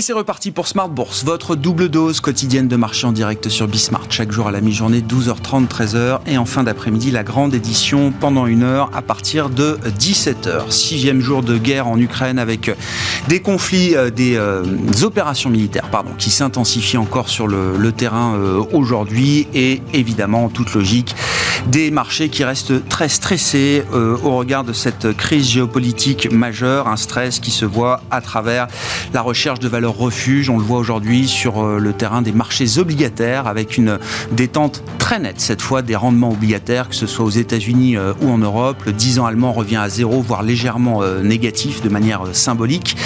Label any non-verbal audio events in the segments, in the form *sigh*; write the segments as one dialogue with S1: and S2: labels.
S1: Et c'est reparti pour Smart Bourse, votre double dose quotidienne de marché en direct sur Bismart. Chaque jour à la mi-journée, 12h30, 13h. Et en fin d'après-midi, la grande édition pendant une heure à partir de 17h. Sixième jour de guerre en Ukraine avec des conflits, euh, des euh, opérations militaires pardon, qui s'intensifient encore sur le, terrain euh, aujourd'hui. Et évidemment, en toute logique, des marchés qui restent très stressés au regard de cette crise géopolitique majeure. Un stress qui se voit à travers la recherche de valeurs leur refuge. On le voit aujourd'hui sur euh, le terrain des marchés obligataires avec une détente très nette cette fois des rendements obligataires, que ce soit aux États-Unis euh, ou en Europe. Le 10 ans allemand revient à zéro, voire légèrement euh, négatif de manière symbolique.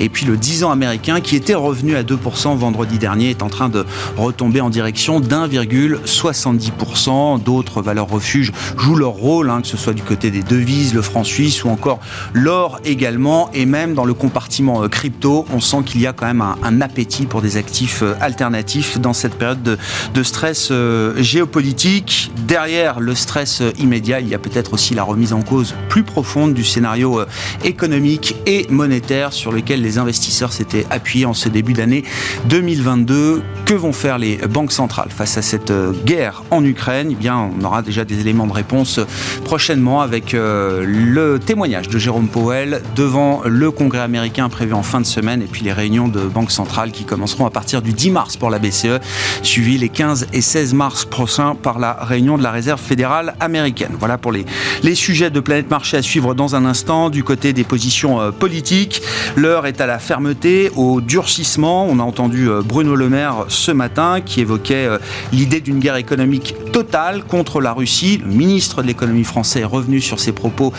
S1: Et puis le 10 ans américain qui était revenu à 2% vendredi dernier est en train de retomber en direction d'1,70%. D'autres valeurs refuges jouent leur rôle, hein, que ce soit du côté des devises, le franc suisse ou encore l'or également. Et même dans le compartiment crypto, on sent qu'il y a quand même un, appétit pour des actifs euh, alternatifs dans cette période de, stress euh, géopolitique. Derrière le stress euh, immédiat, il y a peut-être aussi la remise en cause plus profonde du scénario économique et monétaire sur lequel les investisseurs s'étaient appuyés en ce début d'année 2022. Que vont faire les banques centrales face à cette guerre en Ukraine? Eh bien, on aura déjà des éléments de réponse prochainement avec le témoignage de Jérôme Powell devant le Congrès américain prévu en fin de semaine et puis les réunions de banque centrale qui commenceront à partir du 10 mars pour la BCE, suivi les 15 et 16 mars prochains par la réunion de la Réserve fédérale américaine. Voilà pour les, les sujets de Planète Marché à suivre dans un instant. Du côté des positions euh, politiques, l'heure est à la fermeté, au durcissement. On a entendu euh, Bruno Le Maire ce matin qui évoquait euh, l'idée d'une guerre économique totale contre la Russie. Le ministre de l'économie français est revenu sur ses propos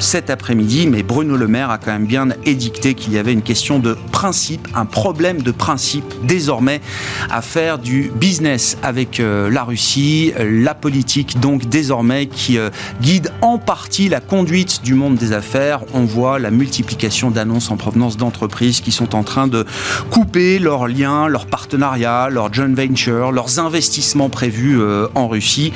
S1: cet après-midi, mais Bruno Le Maire a quand même bien édicté qu'il y avait une question de principe un problème de principe désormais à faire du business avec euh, la Russie, la politique donc désormais qui euh, guide en partie la conduite du monde des affaires. On voit la multiplication d'annonces en provenance d'entreprises qui sont en train de couper leurs liens, leurs partenariats, leurs joint ventures, leurs investissements prévus euh, en Russie.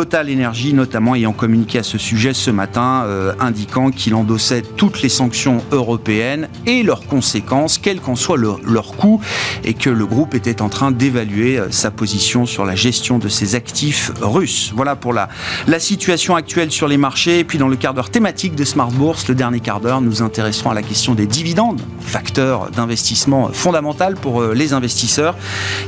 S1: Total Energy notamment ayant communiqué à ce sujet ce matin, indiquant qu'il endossait toutes les sanctions européennes et leurs conséquences, quelles qu'en soit leur, coût et que le groupe était en train d'évaluer euh, sa position sur la gestion de ses actifs russes. Voilà pour la, la situation actuelle sur les marchés. Et puis dans le quart d'heure thématique de Smart Bourse, le dernier quart d'heure, nous intéresserons à la question des dividendes, facteur d'investissement fondamental pour euh, les investisseurs.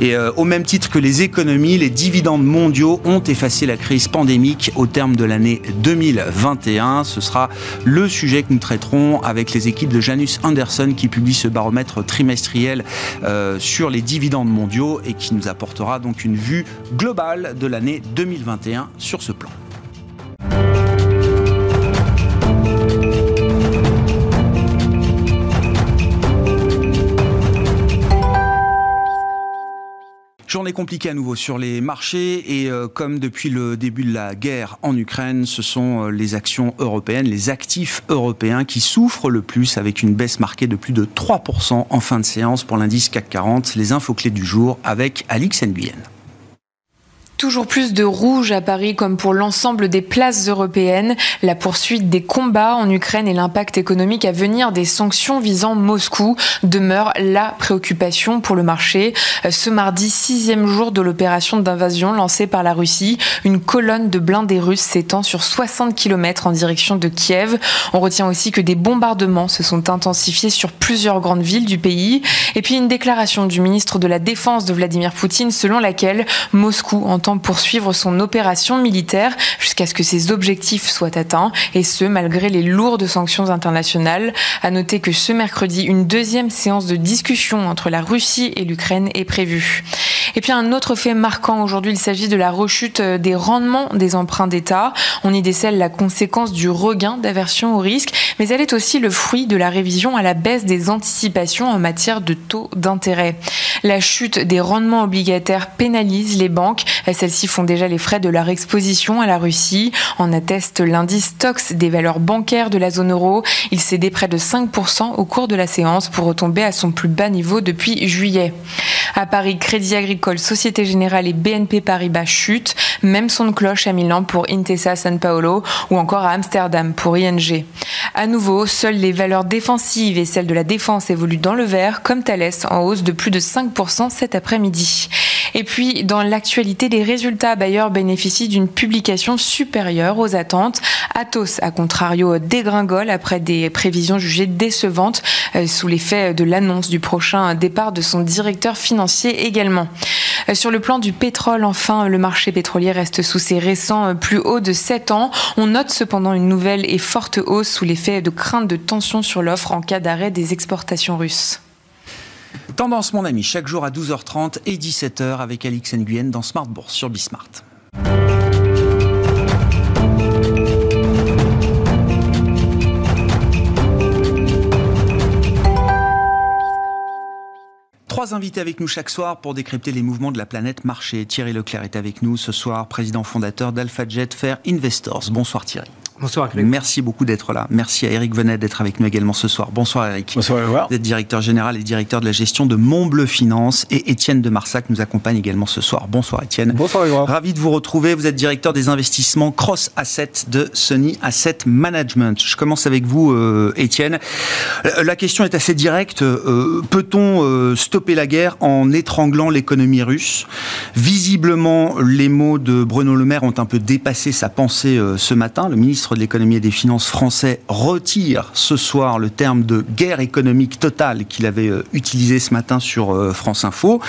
S1: Et euh, au même titre que les économies, les dividendes mondiaux ont effacé la crise pandémique au terme de l'année 2021. Ce sera le sujet que nous traiterons avec les équipes de Janus Anderson qui publie ce baromètre trimestriel euh, sur les dividendes mondiaux et qui nous apportera donc une vue globale de l'année 2021 sur ce plan. Journée compliquée à nouveau sur les marchés et euh, comme depuis le début de la guerre en Ukraine, ce sont euh, les actions européennes, les actifs européens qui souffrent le plus avec une baisse marquée de plus de 3% en fin de séance pour l'indice CAC 40. Les infos clés du jour avec Alix Nguyen.
S2: Toujours plus de rouge à Paris comme pour l'ensemble des places européennes. La poursuite des combats en Ukraine et l'impact économique à venir des sanctions visant Moscou demeurent la préoccupation pour le marché. Ce mardi, sixième jour de l'opération d'invasion lancée par la Russie, une colonne de blindés russes s'étend sur 60 km en direction de Kiev. On retient aussi que des bombardements se sont intensifiés sur plusieurs grandes villes du pays. Et puis une déclaration du ministre de la Défense de Vladimir Poutine selon laquelle Moscou entend poursuivre son opération militaire jusqu'à ce que ses objectifs soient atteints, et ce, malgré les lourdes sanctions internationales. À noter que ce mercredi, une deuxième séance de discussion entre la Russie et l'Ukraine est prévue. Et puis un autre fait marquant aujourd'hui, il s'agit de la rechute des rendements des emprunts d'État. On y décèle la conséquence du regain d'aversion au risque, mais elle est aussi le fruit de la révision à la baisse des anticipations en matière de taux d'intérêt. La chute des rendements obligataires pénalise les banques. Celles-ci font déjà les frais de leur exposition à la Russie. En atteste l'indice TOX des valeurs bancaires de la zone euro. Il cédait près de 5% au cours de la séance pour retomber à son plus bas niveau depuis juillet. À Paris, Crédit Agricole Agricole, Société Générale et BNP Paribas chutent. Même son de cloche à Milan pour Intesa San Paolo ou encore à Amsterdam pour ING. À nouveau, seules les valeurs défensives et celles de la défense évoluent dans le vert, comme Thales en hausse de plus de 5% cet après-midi. Et puis, dans l'actualité, les résultats Bayer bénéficient d'une publication supérieure aux attentes. Atos, à contrario, dégringole après des prévisions jugées décevantes euh, sous l'effet de l'annonce du prochain départ de son directeur financier également. Euh, sur le plan du pétrole, enfin, le marché pétrolier reste sous ses récents plus hauts de 7 ans. On note cependant une nouvelle et forte hausse sous l'effet de crainte de tension sur l'offre en cas d'arrêt des exportations russes.
S1: Tendance, mon ami, chaque jour à 12h30 et 17h avec Alix Nguyen dans Smart Bourse sur Bismart. Trois invités avec nous chaque soir pour décrypter les mouvements de la planète marché. Thierry Leclerc est avec nous ce soir, président fondateur d'AlphaJet Fair Investors. Bonsoir Thierry.
S3: Bonsoir
S1: Merci beaucoup d'être là. Merci à Eric Venet d'être avec nous également ce soir. Bonsoir Eric.
S3: Bonsoir
S1: Vous êtes directeur général et directeur de la gestion de Montbleu Finance et Étienne de Marsac nous accompagne également ce soir. Bonsoir Étienne.
S3: Bonsoir.
S1: Ravi de vous retrouver. Vous êtes directeur des investissements Cross Asset de Sony Asset Management. Je commence avec vous euh, Étienne. Euh, la question est assez directe. Euh, peut-on stopper la guerre en étranglant l'économie russe? Visiblement, les mots de Bruno Le Maire ont un peu dépassé sa pensée ce matin. Le ministre de l'économie et des finances français retire ce soir le terme de guerre économique totale qu'il avait euh, utilisé ce matin sur euh, France Info.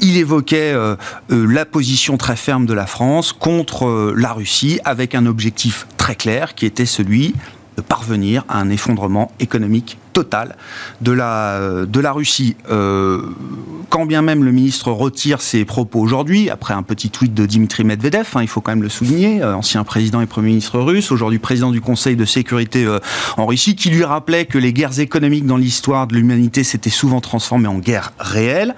S1: Il évoquait euh, la position très ferme de la France contre la Russie avec un objectif très clair qui était celui de parvenir à un effondrement économique total de la, Russie. Euh, quand bien même le ministre retire ses propos aujourd'hui, après un petit tweet de Dimitri Medvedev, hein, il faut quand même le souligner, euh, ancien président et premier ministre russe, aujourd'hui président du Conseil de sécurité euh, en Russie, qui lui rappelait que les guerres économiques dans l'histoire de l'humanité s'étaient souvent transformées en guerres réelles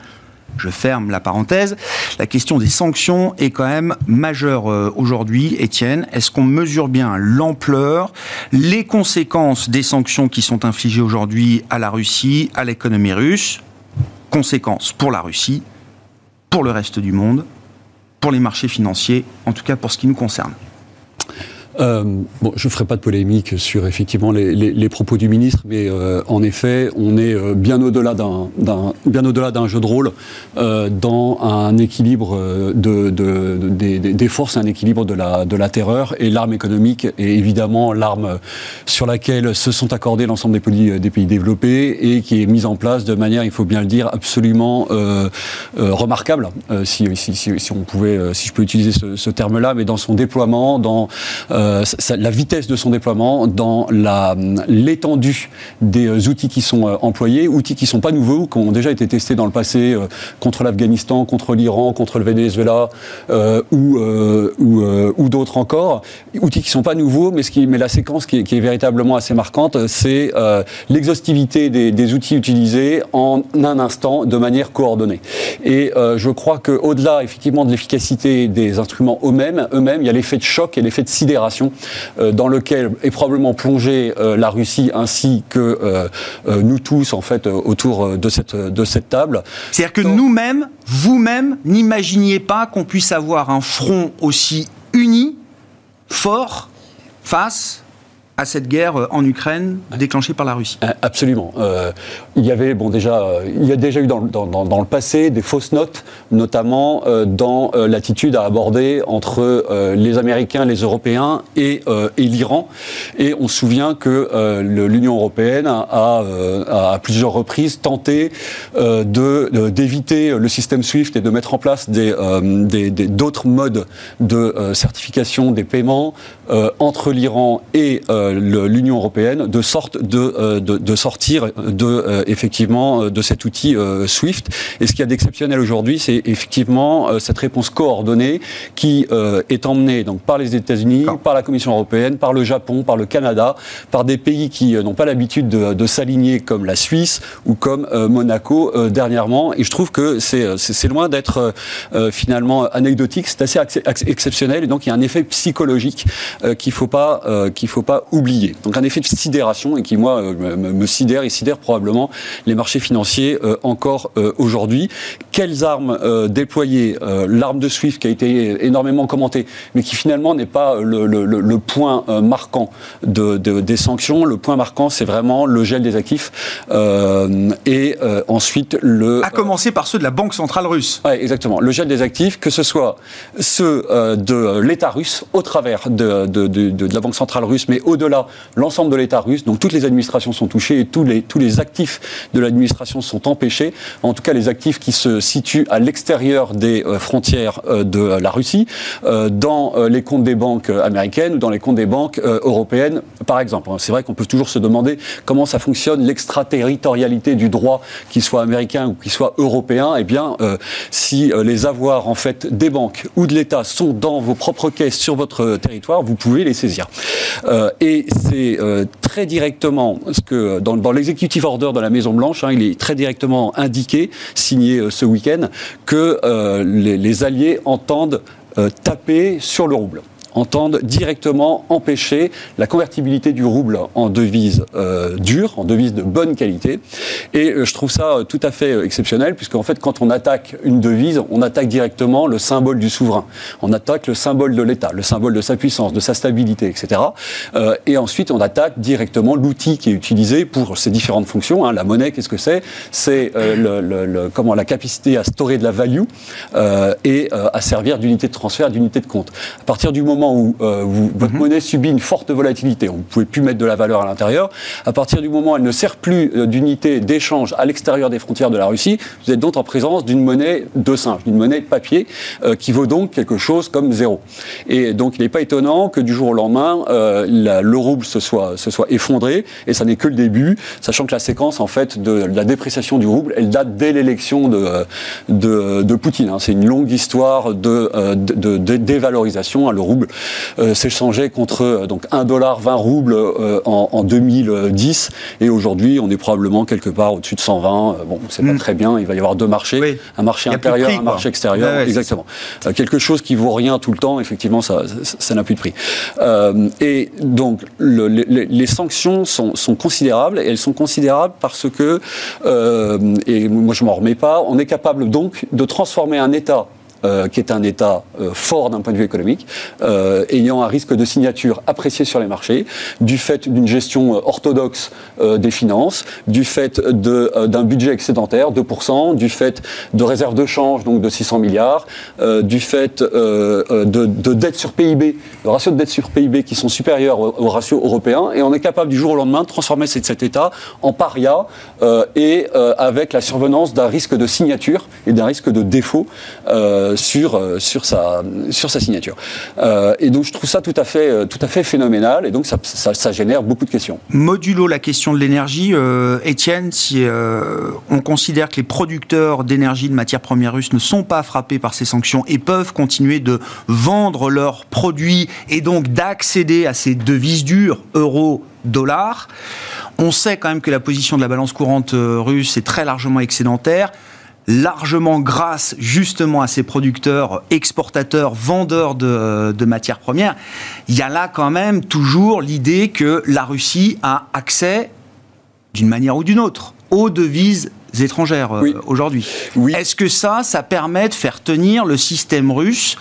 S1: je ferme la parenthèse. La question des sanctions est quand même majeure euh, aujourd'hui, Étienne. Est-ce qu'on mesure bien l'ampleur, les conséquences des sanctions qui sont infligées aujourd'hui à la Russie, à l'économie russe? Conséquences pour la Russie, pour le reste du monde, pour les marchés financiers, en tout cas pour ce qui nous concerne.
S3: Euh, bon, je ne ferai pas de polémique sur effectivement les, les, les propos du ministre, mais euh, en effet, on est euh, bien au-delà d'un, bien au-delà d'un jeu de rôle euh, dans un équilibre de, de, de des, des, forces, un équilibre de la, de la terreur et l'arme économique est évidemment l'arme sur laquelle se sont accordés l'ensemble des pays, des pays développés et qui est mise en place de manière, il faut bien le dire, absolument remarquable, si, si, si, si, on pouvait, si je peux utiliser ce, ce terme-là, mais dans son déploiement, dans euh, la vitesse de son déploiement, dans l'étendue des euh, outils qui sont euh, employés, outils qui ne sont pas nouveaux, qui ont déjà été testés dans le passé contre l'Afghanistan, contre l'Iran, contre le Venezuela ou, ou, d'autres encore, outils qui ne sont pas nouveaux, mais, ce qui, mais la séquence qui est, qui est véritablement assez marquante, c'est l'exhaustivité des, des, outils utilisés en un instant de manière coordonnée. Et je crois qu'au-delà effectivement de l'efficacité des instruments eux-mêmes, eux-mêmes, il y a l'effet de choc et l'effet de sidération euh, dans lequel est probablement plongée euh, la Russie ainsi que euh, nous tous en fait autour de cette, de cette table.
S1: C'est-à-dire que nous-mêmes, vous-même, n'imaginiez pas qu'on puisse avoir un front aussi uni, fort, face à cette guerre euh, en Ukraine déclenchée par la Russie
S3: euh, Absolument. Euh, il y avait, bon, déjà, il y a déjà eu dans, le passé des fausses notes, notamment dans l'attitude à aborder entre les Américains, les Européens et, l'Iran. Et on se souvient que l'Union européenne a, a, à plusieurs reprises tenté d'éviter le système SWIFT et de mettre en place des d'autres des, modes de certification des paiements entre l'Iran et l'Union européenne de sorte de, euh, de, de sortir de euh, effectivement de cet outil euh, SWIFT. Et ce qu'il y a d'exceptionnel aujourd'hui, c'est effectivement cette réponse coordonnée qui est emmenée donc par les États-Unis, par la Commission européenne, par le Japon, par le Canada, par des pays qui n'ont pas l'habitude de, de s'aligner comme la Suisse ou comme Monaco dernièrement. Et je trouve que c'est loin d'être finalement anecdotique, c'est assez exceptionnel. Et donc il y a un effet psychologique qu'il faut pas qu'il faut pas Donc un effet de sidération et qui, moi, euh, me, sidère et sidère probablement les marchés financiers euh, encore euh, aujourd'hui. Quelles armes déployer L'arme de SWIFT qui a été énormément commentée, mais qui finalement n'est pas le, point marquant de, des sanctions. Le point marquant, c'est vraiment le gel des actifs et ensuite le...
S1: À commencer par ceux de la Banque centrale russe.
S3: Oui, exactement. Le gel des actifs, que ce soit ceux de l'État russe au travers de, de, la Banque centrale russe, mais au-delà, l'ensemble de l'État russe. Donc toutes les administrations sont touchées et tous les, tous les actifs de l'administration sont empêchés. En tout cas, les actifs qui se situent à l'extérieur des euh, frontières euh, de la Russie, euh, dans les comptes des banques américaines ou dans les comptes des banques européennes, par exemple. C'est vrai qu'on peut toujours se demander comment ça fonctionne l'extraterritorialité du droit, qu'il soit américain ou qu'il soit européen. Eh bien, si les avoirs en fait des banques ou de l'État sont dans vos propres caisses sur votre territoire, vous pouvez les saisir. Euh, et c'est euh, très directement ce que dans, l'executive order de la Maison Blanche, hein, il est très directement indiqué, signé euh, ce week-end, que les, les, alliés entendent taper sur le rouble entendent directement empêcher la convertibilité du rouble en devise euh, dure, en devise de bonne qualité. Et euh, je trouve ça euh, tout à fait exceptionnel, puisqu'en fait, quand on attaque une devise, on attaque directement le symbole du souverain. On attaque le symbole de l'État, le symbole de sa puissance, de sa stabilité, etc. Et ensuite, on attaque directement l'outil qui est utilisé pour ces différentes fonctions. Hein. La monnaie, qu'est-ce que c'est? C'est la capacité à storer de la value et à servir d'unité de transfert, d'unité de compte. À partir du moment où euh, votre mhm. monnaie subit une forte volatilité, vous ne pouvez plus mettre de la valeur à l'intérieur, à partir du moment où elle ne sert plus euh, d'unité d'échange à l'extérieur des frontières de la Russie, vous êtes donc en présence d'une monnaie de singe, d'une monnaie de papier, euh, qui vaut donc quelque chose comme zéro. Et donc il n'est pas étonnant que du jour au lendemain, le rouble se soit, se soit effondré, et ça n'est que le début, sachant que la séquence en fait de, la dépréciation du rouble, elle date dès l'élection de, de, Poutine. Hein. C'est une longue histoire de, de, dévalorisation. Hein. Le rouble euh, s'échangeait contre euh, donc 1 dollar 20 roubles euh, en, 2010 et aujourd'hui on est probablement quelque part au-dessus de 120. bon, c'est pas mm. très bien. Il va y avoir deux marchés, un marché intérieur, un marché extérieur. exactement. quelque chose qui vaut rien tout le temps. Effectivement, ça, ça n'a plus de prix. et donc les, sanctions sont, sont, considérables et elles sont considérables parce que et moi je m'en remets pas. On est capable donc de transformer un État euh, qui est un État euh, fort d'un point de vue économique, euh, ayant un risque de signature apprécié sur les marchés, du fait d'une gestion orthodoxe des finances, du fait d'un budget excédentaire, 2%, du fait de réserves de change, donc de 600 milliards, du fait de, de sur PIB, le ratio de dette sur PIB qui sont supérieurs au, ratio européen, et on est capable du jour au lendemain de transformer cet, État en paria et avec la survenance d'un risque de signature et d'un risque de défaut sur, sa, sur sa signature. Euh, et donc je trouve ça tout à fait, euh, phénoménal et donc ça, ça, génère beaucoup de questions.
S1: Modulo la question de l'énergie, Étienne, si on considère que les producteurs d'énergie de matières premières russes ne sont pas frappés par ces sanctions et peuvent continuer de vendre leurs produits et donc d'accéder à ces devises dures, euros, dollars, on sait quand même que la position de la balance courante russe est très largement excédentaire largement grâce justement à ces producteurs, exportateurs, vendeurs de, matières premières, il y a là quand même toujours l'idée que la Russie a accès, d'une manière ou d'une autre, aux devises étrangères euh, aujourd'hui. Est-ce que ça, ça permet de faire tenir le système russe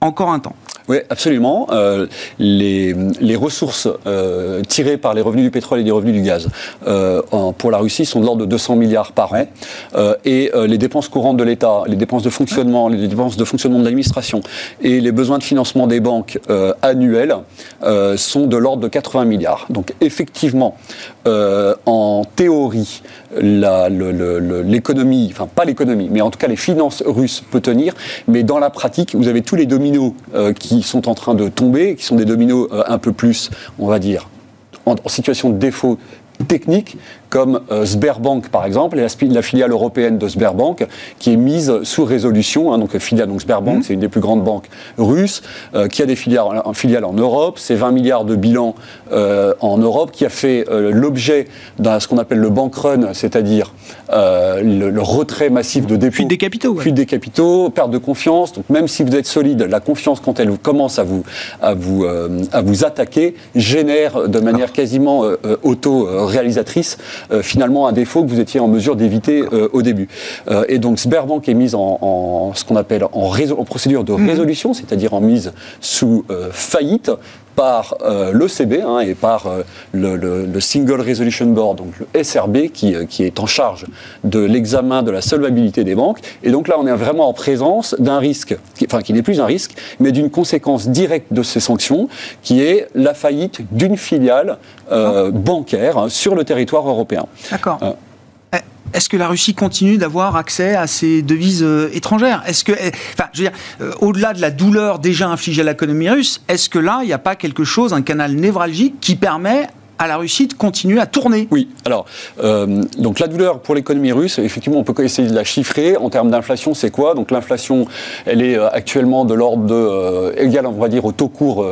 S1: encore un temps?
S3: Oui, absolument. Euh, les, les, ressources euh, tirées par les revenus du pétrole et des revenus du gaz euh, pour la Russie sont de l'ordre de 200 milliards par an. Euh, et euh, les dépenses courantes de l'État, les dépenses de fonctionnement, les dépenses de fonctionnement de l'administration et les besoins de financement des banques euh, annuels sont de l'ordre de 80 milliards. Donc effectivement, en théorie, l'économie, enfin pas l'économie, mais en tout cas les finances russes peut tenir. Mais dans la pratique, vous avez tous les dominos qui sont en train de tomber, qui sont des dominos euh, un peu plus, on va dire, en, situation de défaut technique, comme euh, Sberbank par exemple, et la, filiale européenne de Sberbank, qui est mise sous résolution. Hein, donc filiale, donc Sberbank, mmh. c'est une des plus grandes banques russes, euh, qui a des filiales, en, Europe. C'est 20 milliards de bilan euh, en Europe, qui a fait l'objet d'un ce qu'on appelle le bank run, c'est-à-dire le, retrait massif de dépôts.
S1: Fuite des capitaux.
S3: Fuite des capitaux, perte de confiance. Donc même si vous êtes solide, la confiance quand elle commence à vous à vous à vous attaquer génère de manière quasiment auto réalisatrice finalement un défaut que vous étiez en mesure d'éviter au début. et donc Sberbank est mise en, ce qu'on appelle en, en, procédure de mhm. résolution, c'est-à-dire en mise sous faillite par euh, l'ECB hein, et par euh, le, Single Resolution Board, donc le SRB, qui, euh, qui est en charge de l'examen de la solvabilité des banques. Et donc là, on est vraiment en présence d'un risque, qui, enfin qui n'est plus un risque, mais d'une conséquence directe de ces sanctions, qui est la faillite d'une filiale ah. bancaire hein, sur le territoire européen.
S1: D'accord est-ce que la Russie continue d'avoir accès à ces devises euh, étrangères? Est-ce que, eh, euh, au-delà de la douleur déjà infligée à l'économie russe, est-ce que là, il n'y a pas quelque chose, un canal névralgique qui permet à la Russie de continuer à tourner.
S3: Oui, alors, euh, donc la douleur pour l'économie russe, effectivement, on peut essayer de la chiffrer. En termes d'inflation, c'est quoi? Donc l'inflation, elle est euh, actuellement de l'ordre de, euh, égale, on va dire, au taux court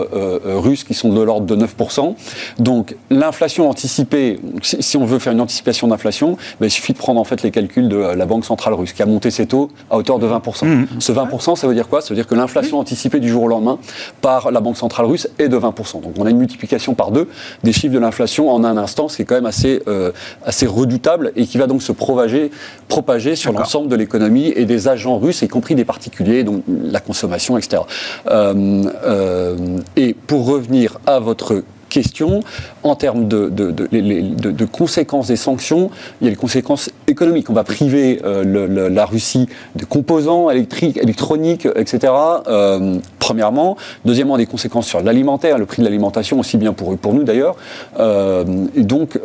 S3: russe, qui sont de l'ordre de 9%. Donc l'inflation anticipée, si, on veut faire une anticipation d'inflation, ben, il suffit de prendre en fait les calculs de la Banque centrale russe, qui a monté ses taux à hauteur de 20%. Mmh. Ce 20%, ça veut dire quoi? Ça veut dire que l'inflation anticipée du jour au lendemain par la Banque centrale russe est de 20%. Donc on a une multiplication par deux des chiffres de l'inflation en un instant, ce qui est quand même assez, euh, assez redoutable et qui va donc se propager, propager sur l'ensemble de l'économie et des agents russes, y compris des particuliers, donc la consommation, etc. Euh, euh, et pour revenir à votre question. En termes de, de, conséquences des sanctions, il y a les conséquences économiques. On va priver euh, la Russie de composants électriques, électroniques, etc. Euh, premièrement. Deuxièmement, des conséquences sur l'alimentaire, le prix de l'alimentation, aussi bien pour, pour nous d'ailleurs. Euh, donc,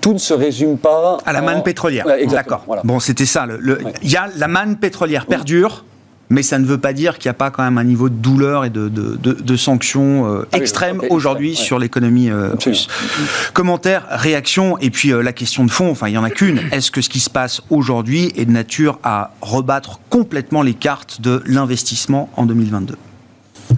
S3: tout ne se résume pas...
S1: À la manne pétrolière. D'accord. Bon, c'était ça. Il y a la manne pétrolière perdure mais ça ne veut pas dire qu'il n'y a pas quand même un niveau de douleur et de, de, sanctions euh, ah extrêmes aujourd'hui sur l'économie euh, russe. Commentaire, réaction, et puis euh, la question de fond, enfin il n'y en a qu'une. Est-ce que ce qui se passe aujourd'hui est de nature à rebattre complètement les cartes de l'investissement en 2022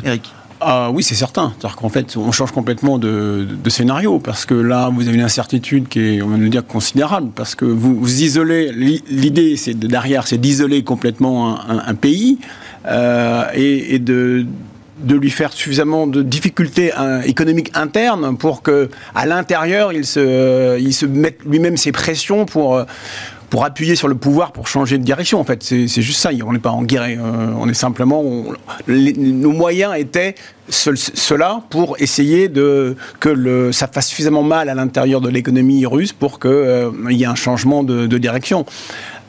S1: Eric
S4: ah, oui, c'est certain. C'est-à-dire qu'en fait, on change complètement de, scénario parce que là, vous avez une incertitude qui est, on va le dire, considérable parce que vous, isolez. L'idée, c'est derrière, c'est d'isoler complètement un, pays euh, et, de lui faire suffisamment de difficultés euh, économiques internes pour que à l'intérieur il se il se mette lui-même ses pressions pour euh, pour appuyer sur le pouvoir pour changer de direction. En fait, c'est juste ça. On n'est pas en guerre. Euh, on est simplement. nos moyens étaient cela pour essayer de que le, ça fasse suffisamment mal à l'intérieur de l'économie russe pour qu'il euh, y ait un changement de, direction.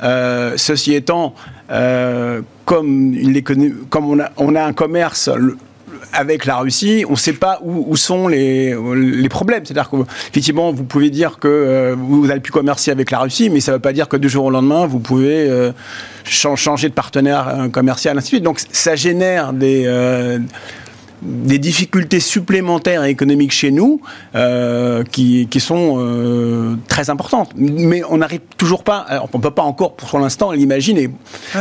S4: Euh, ceci étant, comme, une, comme a, on a un commerce avec la Russie, on ne sait pas où, sont les, les problèmes. C'est-à-dire qu'effectivement, vous pouvez dire que euh, vous avez pu commercer avec la Russie, mais ça ne veut pas dire que du jour au lendemain, vous pouvez euh, changer de partenaire euh, commercial, ainsi de suite. Donc ça génère des des difficultés supplémentaires économiques chez nous euh, qui, qui, sont euh, très importantes. Mais on n'arrive toujours pas, on ne peut pas encore pour l'instant l'imaginer.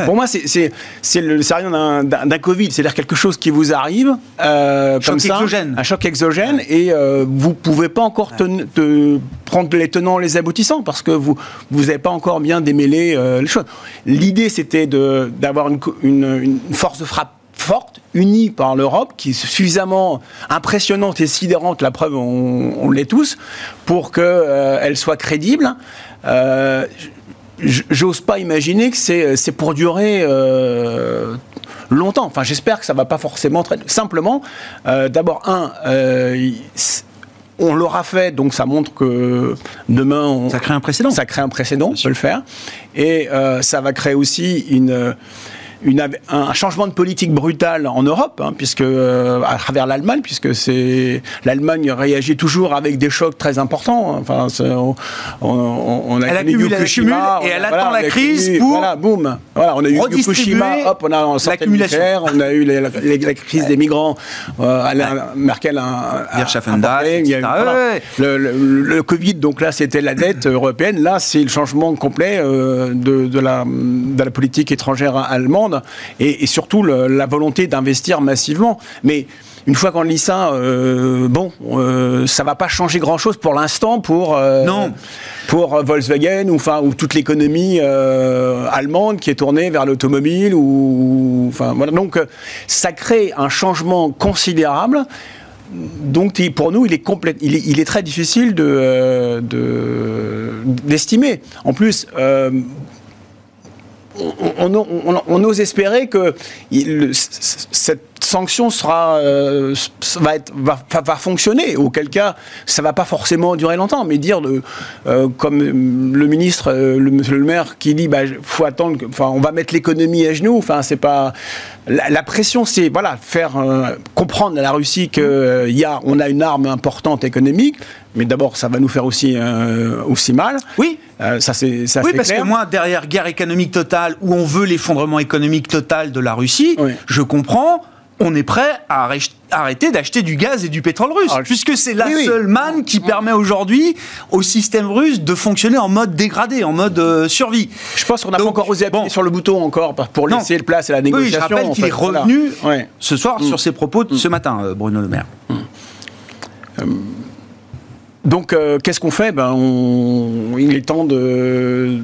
S4: Pour moi, c'est le rien d'un Covid, c'est-à-dire quelque chose qui vous arrive euh, comme ça, un choc exogène, et vous ne pouvez pas encore te, prendre les tenants, les aboutissants, parce que vous n'avez pas encore bien démêlé les choses. L'idée, c'était d'avoir une, une force de frappe forte, unie par l'Europe, qui est suffisamment impressionnante et sidérante, la preuve, on, l'est tous, pour qu'elle euh, soit crédible. Euh, j'ose pas imaginer que c'est pour durer euh, longtemps. Enfin, j'espère que ça va pas forcément très... Simplement, d'abord, un, on l'aura fait, donc ça montre que demain... On,
S1: ça crée un précédent.
S4: Ça crée un précédent, on peut le faire. Et ça va créer aussi une un changement de politique brutal en Europe, hein, puisque euh, à travers l'Allemagne, puisque c'est l'Allemagne réagit toujours avec des chocs très importants. Enfin,
S1: on, on, a elle accumule, Fukushima, et elle attend la crise pour
S4: voilà, boum, voilà, on a eu Fukushima, hop, on a l'accumulation, on a eu la, crise des migrants. Euh, Merkel a, a, le, le, Covid, donc là, c'était la dette européenne. Là, c'est le changement complet euh, de, de, la, de la politique étrangère allemande et, surtout la volonté d'investir massivement. Mais une fois qu'on lit ça, euh, bon, euh, ça va pas changer grand-chose pour l'instant pour euh,
S1: non.
S4: pour Volkswagen ou enfin ou toute l'économie allemande qui est tournée vers l'automobile ou enfin voilà donc ça crée un changement considérable donc pour nous, il est, complète, il est, il est très difficile de, d'estimer. en plus, on, ose espérer que cette sanction sera, euh, va, fonctionner, auquel cas ça va pas forcément durer longtemps, mais dire euh, comme le ministre, euh, le, maire qui dit, bah, faut attendre, on va mettre l'économie à genoux, c'est pas, la, pression, c'est, voilà, faire comprendre à la Russie qu'il y a, on a une arme importante économique, mais d'abord, ça va nous faire aussi, aussi mal.
S1: Oui.
S4: Ça, c'est, ça,
S1: oui, parce que moi, derrière guerre économique totale, où on veut l'effondrement économique total de la Russie, je comprends on est prêt à arrêter d'acheter du gaz et du pétrole russe, ah, puisque c'est la seule manne qui permet aujourd'hui au système russe de fonctionner en mode dégradé, en mode euh, survie.
S4: Je pense qu'on n'a pas encore osé appuyer sur le bouton encore pour laisser le place à la négociation.
S1: Oui, je rappelle qu'il est revenu ce soir sur mm. ses propos de ce mm. matin, euh, Bruno Le Maire. Mm.
S4: Euh, donc, qu'est-ce qu'on fait? Ben, Il est temps de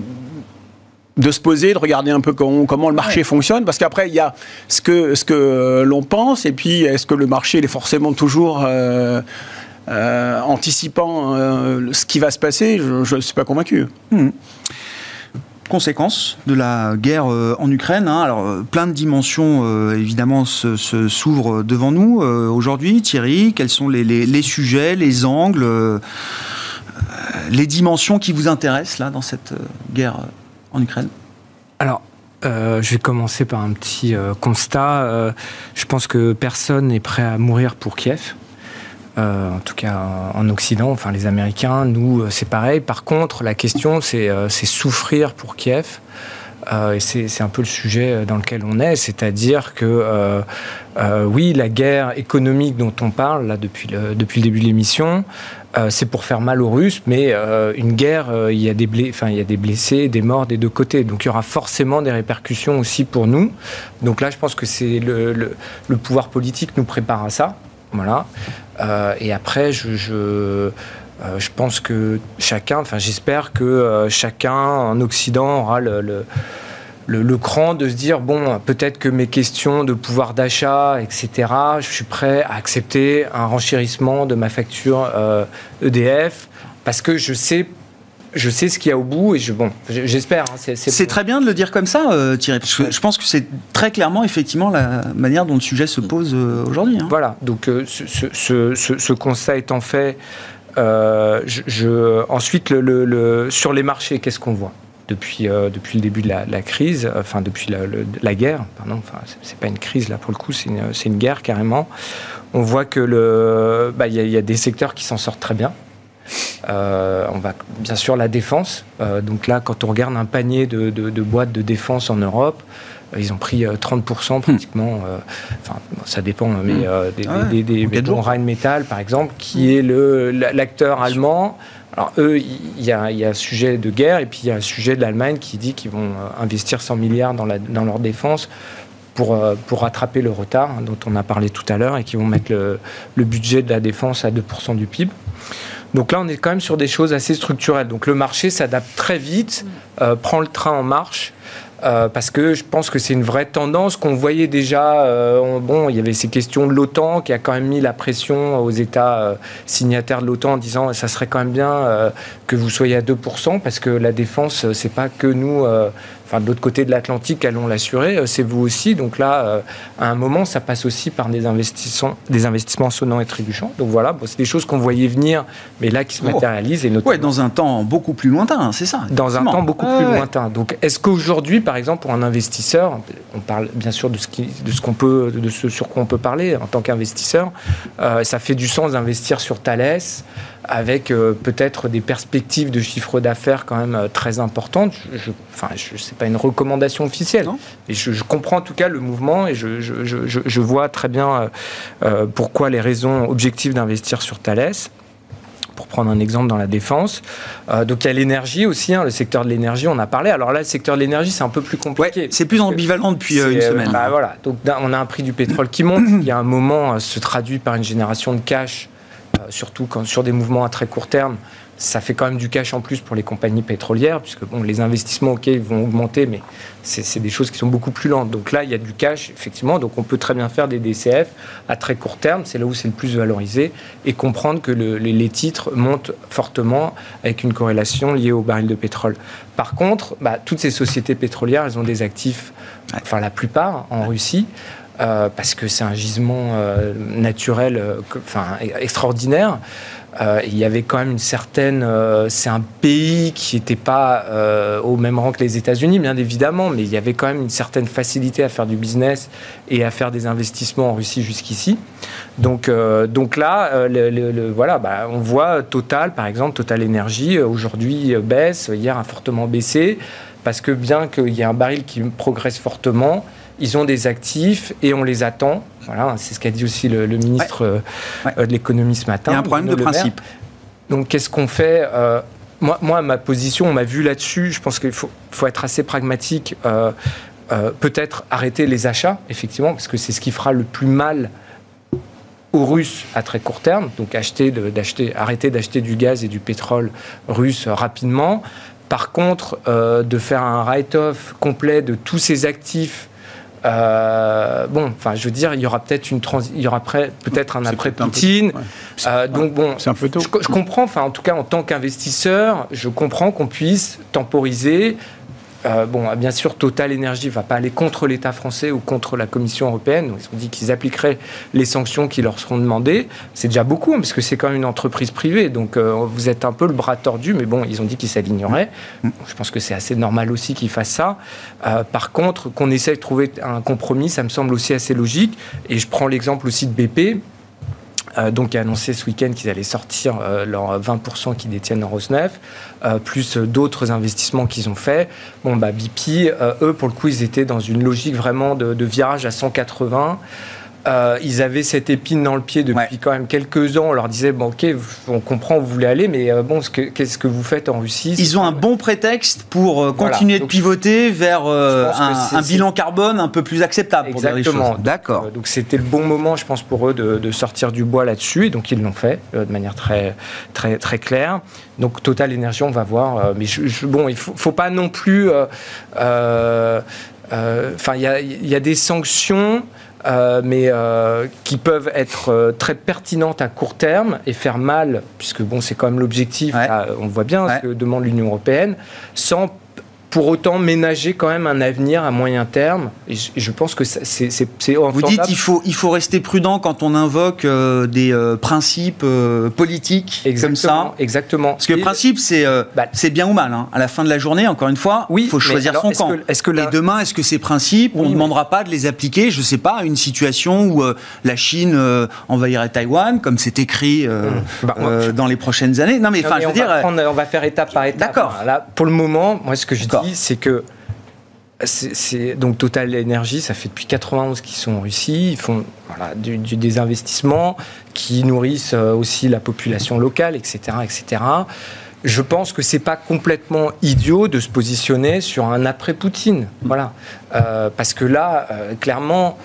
S4: de se poser, de regarder un peu comment, le marché fonctionne, parce qu'après, il y a ce que, ce que l'on pense, et puis est-ce que le marché est forcément toujours euh, euh, anticipant euh, ce qui va se passer? Je ne suis pas convaincu. Hmm.
S1: Conséquences de la guerre en Ukraine. Hein. Alors, plein de dimensions, évidemment, s'ouvrent devant nous aujourd'hui. Thierry, quels sont les, les sujets, les angles, les dimensions qui vous intéressent là dans cette guerre en Ukraine?
S5: Alors, euh, je vais commencer par un petit euh, constat. Euh, je pense que personne n'est prêt à mourir pour Kiev. En tout cas en Occident, enfin les Américains, nous, c'est pareil. Par contre, la question, c'est souffrir pour Kiev. c'est un peu le sujet dans lequel on est, c'est-à-dire que oui, la guerre économique dont on parle là depuis le, début de l'émission, euh, c'est pour faire mal aux Russes, mais euh, une guerre, euh, il, y a des il y a des blessés, des morts des deux côtés. Donc il y aura forcément des répercussions aussi pour nous. Donc là, je pense que c'est le, le, pouvoir politique nous prépare à ça. Voilà. Et après, je, je, je, pense que chacun, enfin j'espère que chacun en Occident aura le le, cran de se dire bon, peut-être que mes questions de pouvoir d'achat, etc., je suis prêt à accepter un renchérissement de ma facture EDF euh, e parce que je sais je sais ce qu'il y a au bout et je, bon, j'espère.
S1: Hein, c'est très bien de le dire comme ça, euh, Thierry, parce que je pense que c'est très clairement effectivement la manière dont le sujet se pose euh, aujourd'hui. Hein.
S5: Voilà, donc ce, constat étant fait, je, ensuite le, sur les marchés, qu'est-ce qu'on voit depuis, euh, depuis le début de la, crise, enfin depuis la, guerre, pardon, enfin c'est pas une crise là pour le coup, c'est une, une, guerre carrément. On voit que le, bah, il y, a des secteurs qui s'en sortent très bien. Euh, on va bien sûr la défense. Euh, donc là, quand on regarde un panier de, de, boîtes de défense en Europe, ils ont pris 30% pratiquement. Enfin, ça dépend, mais hmm. des, ah des, des, des Rheinmetall, par exemple, qui est l'acteur allemand alors eux, il y, a, un sujet de guerre et puis il y a un sujet de l'Allemagne qui dit qu'ils vont euh, investir 100 milliards dans, leur défense pour, euh, pour rattraper le retard hein, dont on a parlé tout à l'heure et qui vont mettre le, budget de la défense à 2% du PIB. Donc là, on est quand même sur des choses assez structurelles. Donc le marché s'adapte très vite, euh, prend le train en marche euh, parce que je pense que c'est une vraie tendance qu'on voyait déjà. Euh, bon, il y avait ces questions de l'OTAN qui a quand même mis la pression aux États signataires de l'OTAN en disant ça serait quand même bien que vous soyez à 2% parce que la défense, c'est pas que nous enfin de l'autre côté de l'Atlantique, allons l'assurer, euh, c'est vous aussi. Donc là, euh, à un moment, ça passe aussi par des investissements, des investissements sonnants et trébuchants. Donc voilà, c'est des choses qu'on voyait venir, mais là qui se oh. matérialisent. Et
S1: notamment... dans un temps beaucoup plus lointain, c'est ça.
S5: Dans un temps beaucoup plus lointain. Donc est-ce qu'aujourd'hui, par exemple, pour un investisseur, on parle bien sûr de ce, qui, de ce qu'on peut, de ce sur quoi on peut parler en tant qu'investisseur, euh, ça fait du sens d'investir sur Thales avec euh, peut-être des perspectives de chiffre d'affaires quand même euh, très importantes. Je, enfin, je, c'est pas une recommandation officielle, et je, comprends en tout cas le mouvement et je, vois très bien euh, pourquoi les raisons objectives d'investir sur Thales pour prendre un exemple dans la défense. donc il y a l'énergie aussi, hein, le secteur de l'énergie, on a parlé. Alors là, le secteur de l'énergie, c'est un peu plus compliqué.
S1: c'est plus ambivalent depuis une semaine.
S5: Bah, voilà, donc on a un prix du pétrole qui monte, qui à un moment se traduit par une génération de cash surtout quand, sur des mouvements à très court terme, ça fait quand même du cash en plus pour les compagnies pétrolières, puisque bon, les investissements, ok, vont augmenter, mais c'est des choses qui sont beaucoup plus lentes. Donc là, il y a du cash, effectivement, donc on peut très bien faire des DCF à très court terme, c'est là où c'est le plus valorisé, et comprendre que les, titres montent fortement avec une corrélation liée au baril de pétrole. Par contre, bah, toutes ces sociétés pétrolières, elles ont des actifs, enfin la plupart, en Russie. Euh, parce que c'est un gisement euh, naturel euh, enfin, extraordinaire. Euh, il y avait quand même une certaine. C'est un pays qui n'était pas au même rang que les États-Unis, bien évidemment, mais il y avait quand même une certaine facilité à faire du business et à faire des investissements en Russie jusqu'ici. Donc, donc là, voilà, bah, on voit Total, par exemple, Total Energy, aujourd'hui baisse, hier a fortement baissé, parce que bien qu'il y ait un baril qui progresse fortement, ils ont des actifs et on les attend. Voilà, c'est ce qu'a dit aussi le, ministre euh, de l'économie ce matin.
S1: Il y a un problème de principe.
S5: Donc qu'est-ce qu'on fait euh, moi, moi, ma position, on m'a vu là-dessus. Je pense qu'il faut, faut, être assez pragmatique. Euh, peut-être arrêter les achats, effectivement, parce que c'est ce qui fera le plus mal aux Russes à très court terme. Donc acheter, d'acheter, arrêter d'acheter du gaz et du pétrole russe rapidement. Par contre, de faire un write-off complet de tous ces actifs euh, bon, enfin, je veux dire, il y aura peut-être une il y aura peut-être un après Poutine. Euh, donc bon,
S4: c'est un peu tôt.
S5: Je, je, comprends, enfin, en tout cas, en tant qu'investisseur, je comprends qu'on puisse temporiser, euh, bon, bien sûr, Total Energy ne va pas aller contre l'État français ou contre la Commission européenne. ils ont dit qu'ils appliqueraient les sanctions qui leur seront demandées. C'est déjà beaucoup, hein, parce que c'est quand même une entreprise privée. Donc, euh, vous êtes un peu le bras tordu, mais bon, ils ont dit qu'ils s'aligneraient. je pense que c'est assez normal aussi qu'ils fassent ça. Euh, par contre, qu'on essaye de trouver un compromis, ça me semble aussi assez logique. Et je prends l'exemple aussi de BP. Euh, donc a annoncé ce week-end qu'ils allaient sortir euh, leurs 20% qu'ils détiennent en Rosneft, euh, plus d'autres investissements qu'ils ont faits. Bon, bah, BP, eux, pour le coup, ils étaient dans une logique vraiment de, de virage à 180. Euh, ils avaient cette épine dans le pied depuis quand même quelques ans. On leur disait bon, ok, on comprend où vous voulez aller, mais euh, bon, qu'est-ce que vous faites en Russie?
S1: Ils ont un bon prétexte pour euh, continuer de pivoter vers un, bilan carbone un peu plus acceptable.
S5: Exactement. D'accord. Donc c'était le bon moment, je pense, pour eux de, sortir du bois là-dessus, et donc ils l'ont fait de manière très, très, très claire. Donc Total Énergie, on va voir. mais bon, il faut, faut pas non plus. Enfin, il y, y, a des sanctions. Euh, mais euh, qui peuvent être euh, très pertinentes à court terme et faire mal, puisque bon, c'est quand même l'objectif, on voit bien ce que demande l'Union européenne, sans pour autant ménager quand même un avenir à moyen terme. Et je, pense que c'est
S1: Vous dites qu'il faut, il faut rester prudent quand on invoque euh, des euh, principes euh, politiques comme ça.
S5: Exactement.
S1: Parce que le principe, c'est bah, c'est bien ou mal. Hein. À la fin de la journée, encore une fois, oui, il faut choisir son camp. est que Et demain, est-ce que ces principes, on ne demandera pas de les appliquer, je ne sais pas, à une situation où la Chine envahirait Taïwan, comme c'est écrit mmh. bah, dans les prochaines années Non, mais enfin, je veux dire...
S5: on va faire étape par étape. D'accord. Là, pour le moment, moi, ce que je dis, c'est que c'est donc Total Energy, ça fait depuis 91 qu'ils sont en Russie, ils font voilà, des investissements qui nourrissent euh, aussi la population locale, etc., etc. Je pense que c'est pas complètement idiot de se positionner sur un après Poutine, voilà, euh, parce que là, euh, clairement,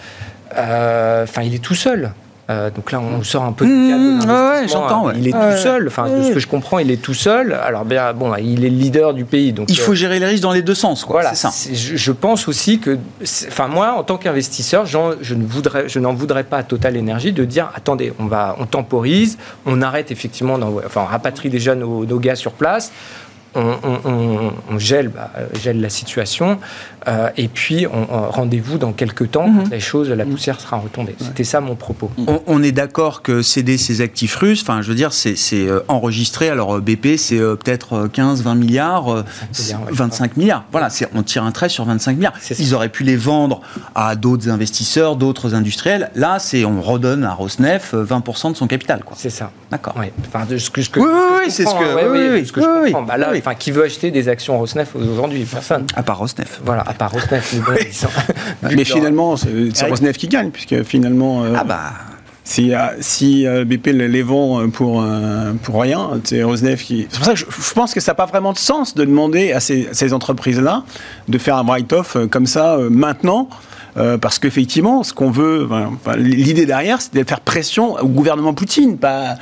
S5: enfin, il est tout seul. Euh, donc là, on sort un peu
S1: du cadre mmh, j'entends.
S5: Il est tout seul. Enfin, de ce que je comprends, il est tout seul. Alors, bien, bon, il est le leader du pays. Donc,
S1: il faut euh, gérer les risques dans les deux sens. Quoi.
S5: Voilà. Ça. Je, pense aussi que, enfin, moi, en tant qu'investisseur, je ne voudrais, je n'en voudrais pas à Total Energy de dire, attendez, on va, on temporise, on arrête effectivement, enfin, on rapatrie déjà nos, nos gars sur place on, gèle, bah, gèle, la situation, euh, et puis on, rendez-vous dans quelques temps, mhm. les choses, la poussière sera retombée. C'était ça mon propos.
S1: On, est d'accord que céder ces actifs russes, enfin, je veux dire, c'est euh, enregistré. Alors BP, c'est euh, peut-être 15, 20 milliards, 25 milliards. Voilà, on tire un trait sur 25 milliards. Ils auraient pu les vendre à d'autres investisseurs, d'autres industriels. Là, c'est on redonne à Rosneft 20% de son capital.
S5: C'est ça.
S1: D'accord.
S5: Enfin, de ce que,
S1: oui, oui, c'est ce que,
S5: ce que je comprends. Bah, là, Enfin, qui veut acheter des actions Rosnef aujourd'hui? Personne.
S1: À part Rosnef.
S5: Voilà, à part Rosnef. *laughs*
S4: mais, finalement, c'est Rosnef qui gagne, puisque finalement.
S1: Euh, ah bah.
S4: Si, si euh, BP les vend pour, euh, pour rien, c'est Rosneft qui. C'est pour ça que je, pense que ça n'a pas vraiment de sens de demander à ces, ces entreprises-là de faire un write-off comme ça maintenant. parce qu'effectivement, ce qu'on veut, l'idée derrière, c'est de faire pression au gouvernement Poutine. Pas,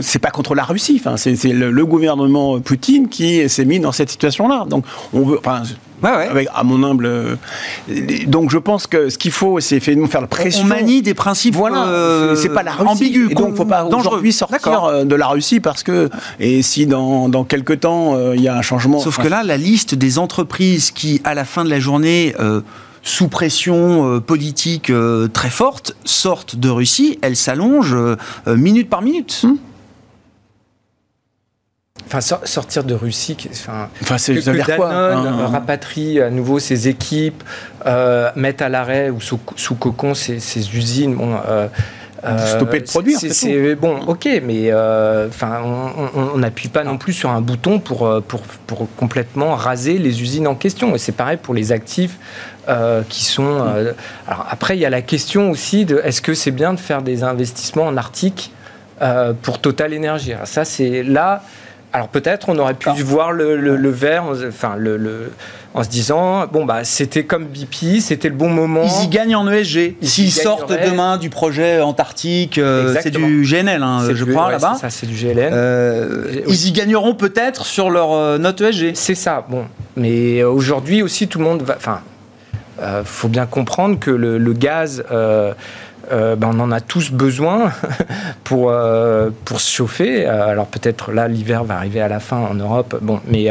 S4: c'est pas contre la Russie. Enfin, c'est le, gouvernement Poutine qui s'est mis dans cette situation-là. Donc, on veut. Enfin, Avec, à mon humble. Donc je pense que ce qu'il faut, c'est nous faire la pression.
S1: On manie des principes.
S4: Voilà. Euh, c'est pas la Russie. Ambigu. Et donc faut pas aujourd'hui sortir euh, de la Russie parce que et si dans, dans quelques temps euh, il y a un changement.
S1: Sauf que là, la liste des entreprises qui, à la fin de la journée sous pression politique très forte, sortent de Russie, elles s'allongent minute par minute.
S5: Hmm. Enfin, sortir de Russie, enfin,
S4: enfin c'est
S5: que, quoi hein, rapatrie à nouveau ses équipes, euh, mettre à l'arrêt ou sous, sous cocon ses, usines. Bon,
S4: euh, Stopper de produire.
S5: C'est bon, ok, mais euh, enfin, on n'appuie pas non plus sur un bouton pour, pour, pour, complètement raser les usines en question. Et c'est pareil pour les actifs qui sont. alors après, il y a la question aussi de est-ce que c'est bien de faire des investissements en Arctique pour Total Energy? Ça, c'est là. Alors peut-être on aurait pu ah. voir le, le, verre, enfin le, en se disant bon bah c'était comme BP, c'était le bon moment.
S1: Ils y gagnent en ESG. S'ils sortent demain du projet Antarctique, euh, c'est du GNL, hein, je crois là-bas.
S5: Ça c'est du GLN. Euh,
S1: ils y gagneront peut-être sur leur euh, note ESG.
S5: C'est ça. Bon, mais aujourd'hui aussi tout le monde va. Enfin, faut bien comprendre que le gaz euh, ben, on en a tous besoin *laughs* pour, euh, pour se chauffer. Euh, alors peut-être là, l'hiver va arriver à la fin en Europe, bon, mais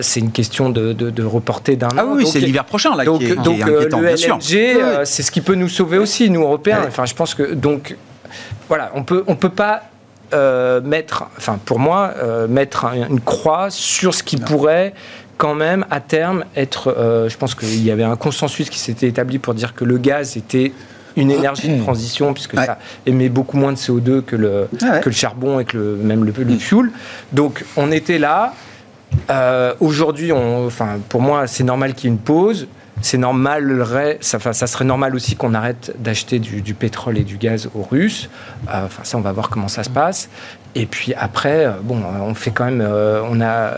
S5: c'est une question de, de, reporter d'un
S1: ah an. Ah oui, c'est l'hiver prochain là,
S5: donc,
S1: qui est,
S5: donc, le LNG, c'est ce qui peut nous sauver aussi, nous Européens. Enfin, je pense que donc voilà, on peut on peut pas mettre, enfin pour moi, mettre une croix sur ce qui pourrait quand même à terme être. je pense qu'il y avait un consensus qui s'était établi pour dire que le gaz était une énergie de transition, puisque ça émet beaucoup moins de CO2 que le, que le charbon et que le, même le, le fuel. Donc on était là. Euh, Aujourd'hui, enfin, pour moi, c'est normal qu'il y ait une pause c'est normal, ça, ça, serait normal aussi qu'on arrête d'acheter du, pétrole et du gaz aux Russes. Euh, enfin, ça, on va voir comment ça se passe. Et puis après, euh, bon, on fait quand même, euh, on a,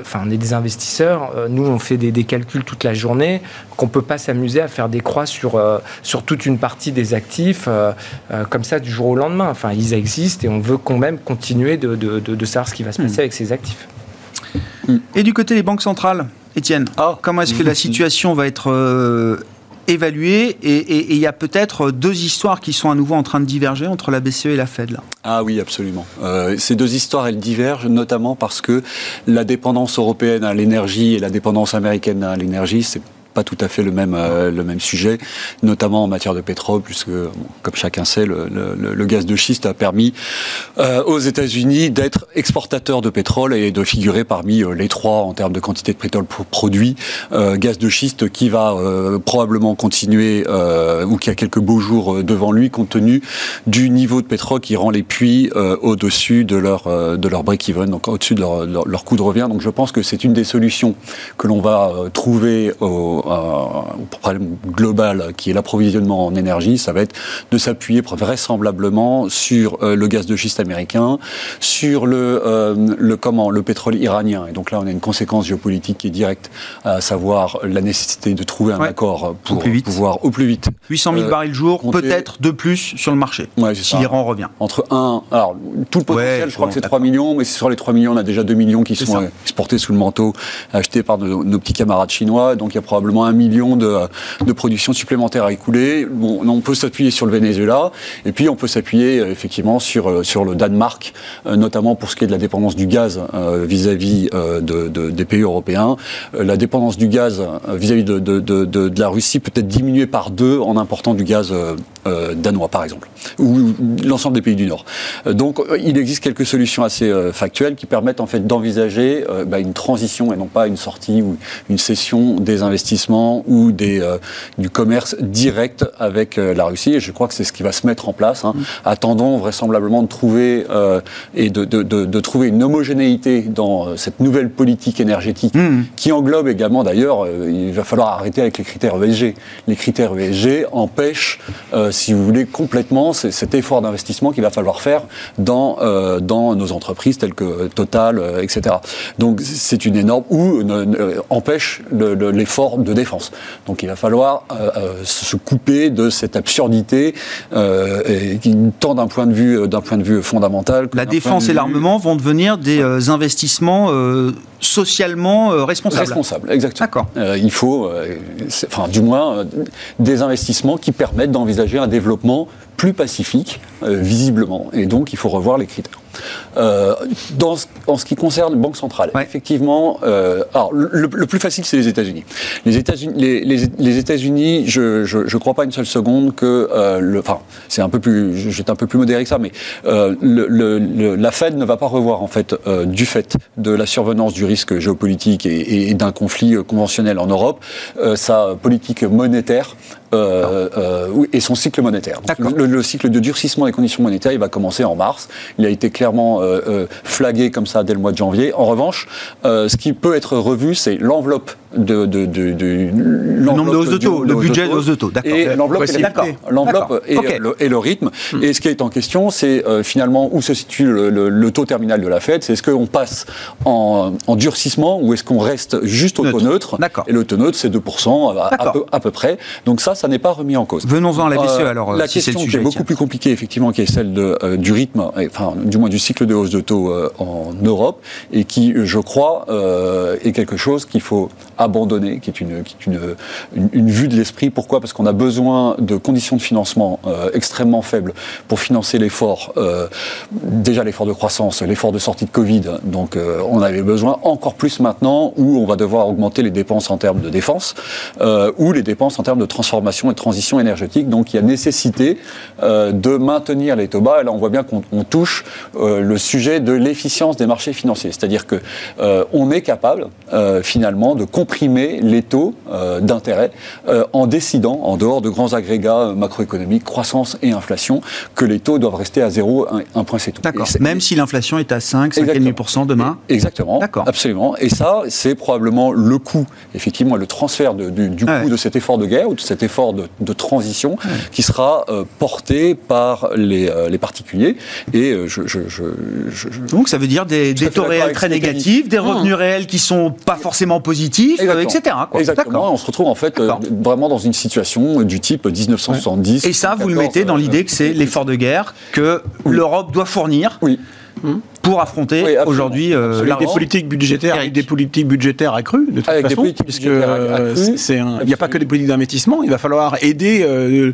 S5: enfin, on est des investisseurs. nous, on fait des, calculs toute la journée. Qu'on peut pas s'amuser à faire des croix sur sur toute une partie des actifs comme ça du jour au lendemain. Enfin, ils existent et on veut quand même continuer de, de savoir ce qui va se passer hmm. avec ces actifs.
S1: Et du côté des banques centrales Étienne, ah. comment est-ce que la situation va être évaluée Et il y a peut-être deux histoires qui sont à nouveau en train de diverger entre la BCE et la Fed là.
S3: Ah oui, absolument. Euh, ces deux histoires, elles divergent notamment parce que la dépendance européenne à l'énergie et la dépendance américaine à l'énergie, c'est pas tout à fait le même, euh, le même sujet, notamment en matière de pétrole, puisque, comme chacun sait, le, le, le, gaz de schiste a permis euh, aux États-Unis d'être exportateur de pétrole et de figurer parmi euh, les trois en termes de quantité de pétrole produit. gaz de schiste qui va probablement continuer ou qui a quelques beaux jours devant lui, compte tenu du niveau de pétrole qui rend les puits au-dessus de leur, de leur break-even, donc au-dessus de leur, leur, leur, coût de revient. Donc je pense que c'est une des solutions que l'on va trouver au, au problème global qui est l'approvisionnement en énergie, ça va être de s'appuyer vraisemblablement sur euh, le gaz de schiste américain, sur le, euh, le, comment, le pétrole iranien. Et donc là, on a une conséquence géopolitique qui est directe, à savoir la nécessité de trouver un accord pour pouvoir au plus vite.
S1: 800 000 euh, barils jour, peut-être de plus sur le marché, ouais, si l'Iran revient.
S3: Entre 1, alors tout le potentiel, je crois que c'est 3 millions, mais sur les 3 millions, on a déjà 2 millions qui sont exportés sous le manteau, achetés par nos, nos petits camarades chinois. Donc il y a probablement un million de, de production supplémentaire à écouler. Bon, on peut s'appuyer sur le Venezuela, et puis on peut s'appuyer euh, effectivement sur, euh, sur le Danemark, euh, notamment pour ce qui est de la dépendance du gaz vis-à-vis de, des pays européens. La dépendance du gaz vis-à-vis de, de, la Russie peut être diminuée par deux en important du gaz danois, par exemple, ou l'ensemble des pays du Nord. Donc, il existe quelques solutions assez factuelles qui permettent en fait d'envisager bah, une transition et non pas une sortie ou une cession des investissements ou des, euh, du commerce direct avec euh, la Russie. Et je crois que c'est ce qui va se mettre en place. Hein. Mm. Attendons vraisemblablement de trouver euh, et de, de, de, trouver une homogénéité dans cette nouvelle politique énergétique mm. qui englobe également d'ailleurs, il va falloir arrêter avec les critères ESG. Les critères ESG empêchent, si vous voulez, complètement cet effort d'investissement qu'il va falloir faire dans, dans nos entreprises telles que Total, etc. Donc c'est une énorme ou empêche l'effort de défense. Donc il va falloir se couper de cette absurdité qui tant d'un point de vue d'un point de vue fondamental.
S1: La défense et l'armement vont devenir des investissements socialement responsables.
S3: Responsables, exactement. il faut, enfin du moins, des investissements qui permettent d'envisager un développement plus pacifique, visiblement. Et donc, il faut revoir les critères. Euh, dans, en ce qui concerne Banque centrale, effectivement, euh, alors le, plus facile, c'est les États-Unis. Les États-Unis, les, les, États-Unis, je ne crois pas une seule seconde que, euh, le, enfin, c'est un peu plus, j'étais un peu plus modéré que ça, mais le, la Fed ne va pas revoir en fait, du fait de la survenance du risque géopolitique et, et d'un conflit conventionnel en Europe, sa politique monétaire et son cycle monétaire. Le, le, cycle de durcissement des conditions monétaires, il va commencer en mars. Il a été clair clairement euh, euh, flagué comme ça dès le mois de janvier. En revanche, euh, ce qui peut être revu, c'est l'enveloppe de, de, de,
S1: de le nombre de hausses de taux, le budget de hausse de taux,
S3: d'accord. Et l'enveloppe et, le, et, le, rythme. Hmm. Et ce qui est en question, c'est finalement où se situe le, taux terminal de la Fed. C'est est-ce qu'on passe en, en, durcissement ou est-ce qu'on reste juste au taux neutre Et le taux neutre, c'est 2% à, peu, à, peu, près. Donc ça, ça n'est pas remis en cause.
S1: Venons-en à la BCE alors.
S3: La question qui est beaucoup plus compliquée, effectivement, qui est celle de, du rythme, enfin, du moins du cycle de hausse de taux euh, en Europe et qui, je crois, euh, est quelque chose qu'il faut abandonner, qui est une, qui est une, une, vue de l'esprit. Pourquoi? Parce qu'on a besoin de conditions de financement euh, extrêmement faibles pour financer l'effort, déjà l'effort de croissance, l'effort de sortie de Covid. Donc on avait besoin encore plus maintenant où on va devoir augmenter les dépenses en termes de défense ou les dépenses en termes de transformation et de transition énergétique. Donc il y a nécessité de maintenir les taux bas. Et là on voit bien qu'on touche euh, le sujet de l'efficience des marchés financiers. C'est-à-dire que euh, on est capable euh, finalement de comprimer les taux d'intérêt en décidant, en dehors de grands agrégats macroéconomiques, croissance et inflation, que les taux doivent rester à 0, 1, point c'est tout.
S1: D'accord. Même si l'inflation est à 5, 5,5% demain
S3: Exactement. D'accord. Absolument. Et ça, c'est probablement le coût, effectivement, le transfert du, coût de cet effort de guerre ou de cet effort de, transition qui sera porté par les, particuliers. Et je,
S1: donc ça veut dire des, taux réels très négatifs, des revenus réels qui sont pas forcément positifs, etc.
S3: Exactement. On se retrouve en fait euh, vraiment dans une situation du type 1970.
S1: Et ça, vous le mettez dans l'idée que c'est euh, l'effort de guerre que l'Europe doit fournir. Oui. Mmh pour affronter aujourd'hui euh,
S4: des politiques budgétaires, avec des politiques budgétaires accrues de toute façon, puisque euh, il n'y a pas que des politiques d'investissement. Il va falloir aider euh,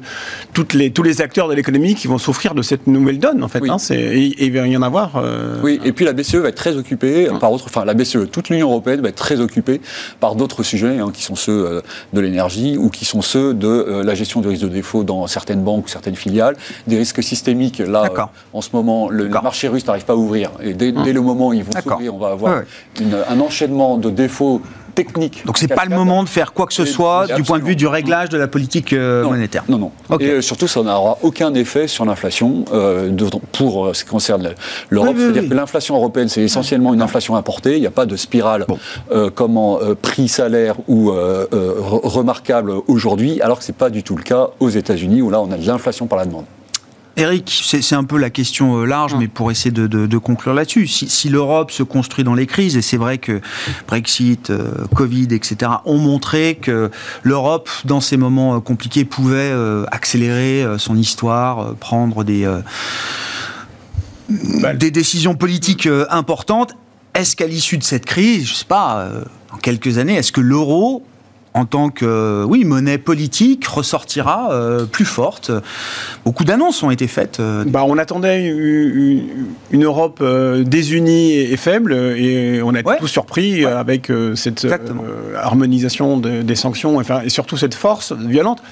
S4: toutes les, tous les acteurs de l'économie qui vont souffrir de cette nouvelle donne en fait. Hein, et, il va y en avoir.
S3: Euh, oui, et puis la BCE va être très occupée par autre, enfin la BCE, toute l'Union européenne va être très occupée par d'autres sujets hein, qui sont ceux de l'énergie ou qui sont ceux de la gestion du risque de défaut dans certaines banques ou certaines filiales, des risques systémiques. Là, en ce moment, le marché russe n'arrive pas à ouvrir et dès, le moment où ils vont s'ouvrir, on va avoir un enchaînement de défauts techniques.
S1: Donc c'est pas le moment de faire quoi que ce soit du point de vue du réglage de la politique euh, monétaire.
S3: Non, non. Et euh, surtout, ça n'aura aucun effet sur l'inflation euh, pour ce qui concerne l'Europe. C'est-à-dire que l'inflation européenne, c'est essentiellement une inflation importée. Il n'y a pas de spirale comment prix-salaire ou remarquable aujourd'hui, alors que c'est pas du tout le cas aux États-Unis où là, on a de l'inflation par la demande.
S1: Eric, c'est un peu la question euh, large, mais pour essayer de, conclure là-dessus, si, l'Europe se construit dans les crises, et c'est vrai que Brexit, euh, Covid, etc., ont montré que l'Europe, dans ces moments euh, compliqués, pouvait accélérer son histoire, prendre des, bah, des décisions politiques importantes, est-ce qu'à l'issue de cette crise, je ne sais pas, en quelques années, est-ce que l'euro en tant que oui monnaie politique ressortira euh, plus forte. Beaucoup d'annonces ont été faites. Euh.
S4: Bah, on attendait une, Europe euh, désunie et, faible et on a été tous surpris avec cette harmonisation des sanctions et surtout cette force violente.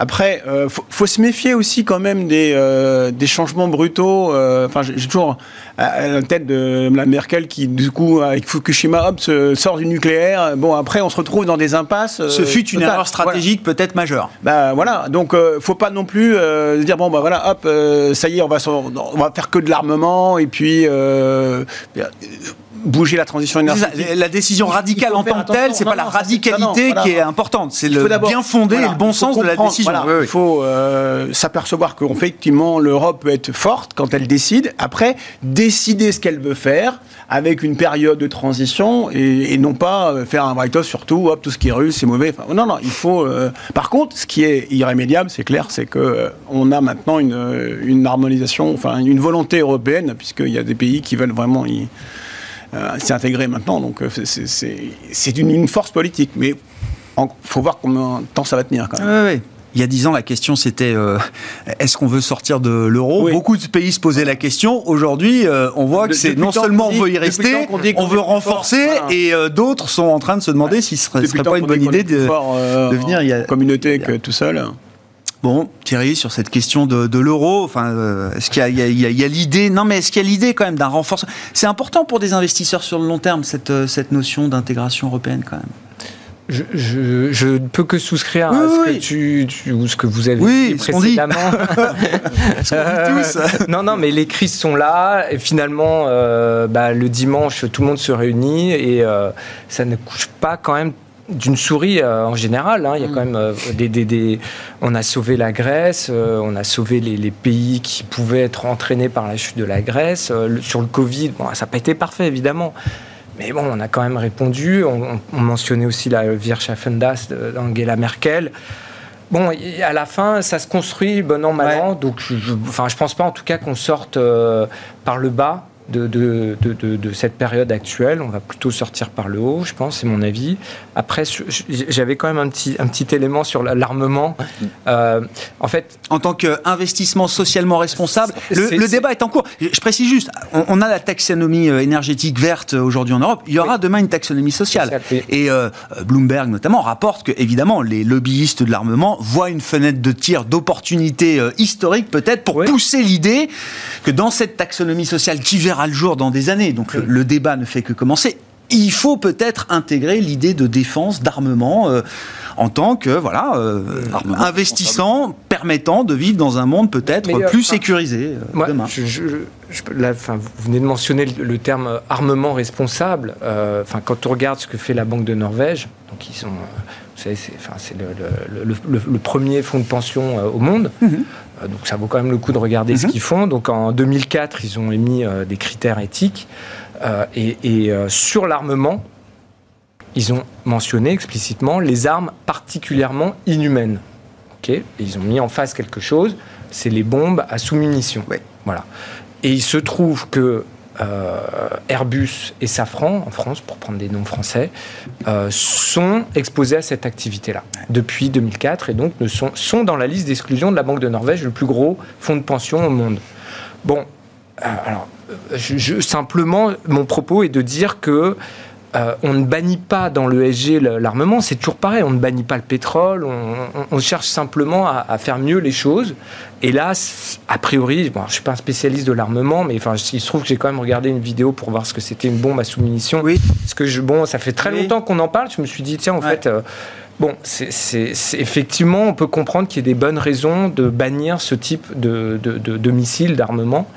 S4: Après, euh, faut, se méfier aussi quand même des, euh, des changements brutaux. Euh, enfin, j'ai toujours à la tête de la Merkel qui, du coup, avec Fukushima, hop, sort du nucléaire. Bon, après, on se retrouve dans des impasses.
S1: Ce fut une erreur stratégique peut-être majeure.
S4: Bah voilà. Donc, faut pas non plus se dire bon, bah voilà, hop, ça y est, on va, on va faire que de l'armement et puis bouger la transition énergétique.
S1: La décision radicale en tant que telle, c'est pas la radicalité qui est importante, c'est le bien fondé et le bon sens de la décision.
S4: Il faut euh, s'apercevoir qu'effectivement l'Europe peut être forte quand elle décide. Après, décider ce qu'elle veut faire avec une période de transition et, non pas euh, faire un write-off surtout, hop, tout ce qui est russe, c'est mauvais. non, non, il faut. Euh, par contre, ce qui est irrémédiable, c'est clair, c'est que on a maintenant une, une harmonisation, enfin une volonté européenne, puisqu'il y a des pays qui veulent vraiment y euh, s'est intégré maintenant. Donc euh, c'est une, une, force politique. Mais il faut voir combien de temps ça va tenir quand même.
S1: Il y a dix ans, la question c'était euh, est-ce qu'on veut sortir de l'euro? Beaucoup de pays se posaient la question. Aujourd'hui, on voit que c'est non seulement on veut y rester, on, veut renforcer, et d'autres sont en train de se demander si ce ne serait, pas une bonne idée de, de, venir.
S4: Il y a, communauté que tout seul.
S1: Bon, Thierry, sur cette question de, l'euro, enfin, euh, est-ce qu'il y a, l'idée Non, mais est-ce qu'il y a l'idée quand même d'un renforcement? C'est important pour des investisseurs sur le long terme cette, euh, cette notion d'intégration européenne quand même.
S5: Je, ne peux que souscrire à ce que tu, ou ce que vous avez dit précédemment. *laughs* tous. non, non, mais les crises sont là. Et finalement, euh, bah, le dimanche, tout le monde se réunit et ça ne couche pas quand même d'une souris euh, en général. Hein. Il y a mm. quand même euh, des, On a sauvé la Grèce, euh, on a sauvé les, pays qui pouvaient être entraînés par la chute de la Grèce. sur le Covid, bon, ça n'a pas été parfait évidemment. Mais bon, on a quand même répondu. On, mentionnait aussi la Wirtschaftsdas d'Angela Merkel. Bon, à la fin, ça se construit bon an, mal an. Donc, je, je, enfin, je pense pas en tout cas qu'on sorte par le bas de, de, de, de, cette période actuelle. On va plutôt sortir par le haut, je pense, c'est mon avis. Après, j'avais quand même un petit, un petit élément sur l'armement.
S1: Euh, en fait, en tant qu'investissement socialement responsable, le, débat est en cours. Je précise juste, on, a la taxonomie euh, énergétique verte aujourd'hui en Europe. Il y aura demain une taxonomie sociale. Et euh, Bloomberg notamment rapporte que évidemment les lobbyistes de l'armement voient une fenêtre de tir d'opportunité historique peut-être pour pousser l'idée que dans cette taxonomie sociale qui verra le jour dans des années, donc le, débat ne fait que commencer. Il faut peut-être intégrer l'idée de défense, d'armement, euh, en tant que voilà euh, investissant permettant de vivre dans un monde peut-être plus sécurisé
S5: euh, demain. vous venez de mentionner le, terme armement responsable. Enfin, quand on regarde ce que fait la Banque de Norvège, donc ils sont c'est le, premier fonds de pension au monde. Mhm. Euh, donc ça vaut quand même le coup de regarder ce mhm. qu'ils font. Donc en 2004, ils ont émis euh, des critères éthiques. Euh, et, sur l'armement, ils ont mentionné explicitement les armes particulièrement inhumaines. Ok? Ils ont mis en face quelque chose, c'est les bombes à sous-munitions. Voilà. Et il se trouve que euh, Airbus et Safran, en France, pour prendre des noms français, euh, sont exposés à cette activité-là depuis 2004 et donc sont, dans la liste d'exclusion de la Banque de Norvège, le plus gros fonds de pension au monde. Bon, euh, alors, simplement, mon propos est de dire que euh, on ne bannit pas dans le SG l'armement, c'est toujours pareil, on ne bannit pas le pétrole, on, cherche simplement à, faire mieux les choses. Et là, a priori, bon, je ne suis pas un spécialiste de l'armement, mais enfin, il se trouve que j'ai quand même regardé une vidéo pour voir ce que c'était une bombe à sous-munition. Oui. Parce que je, bon, ça fait très longtemps qu'on en parle, je me suis dit, tiens, en fait, euh, Bon, c'est effectivement, on peut comprendre qu'il y ait des bonnes raisons de bannir ce type de, de, missiles, d'armement.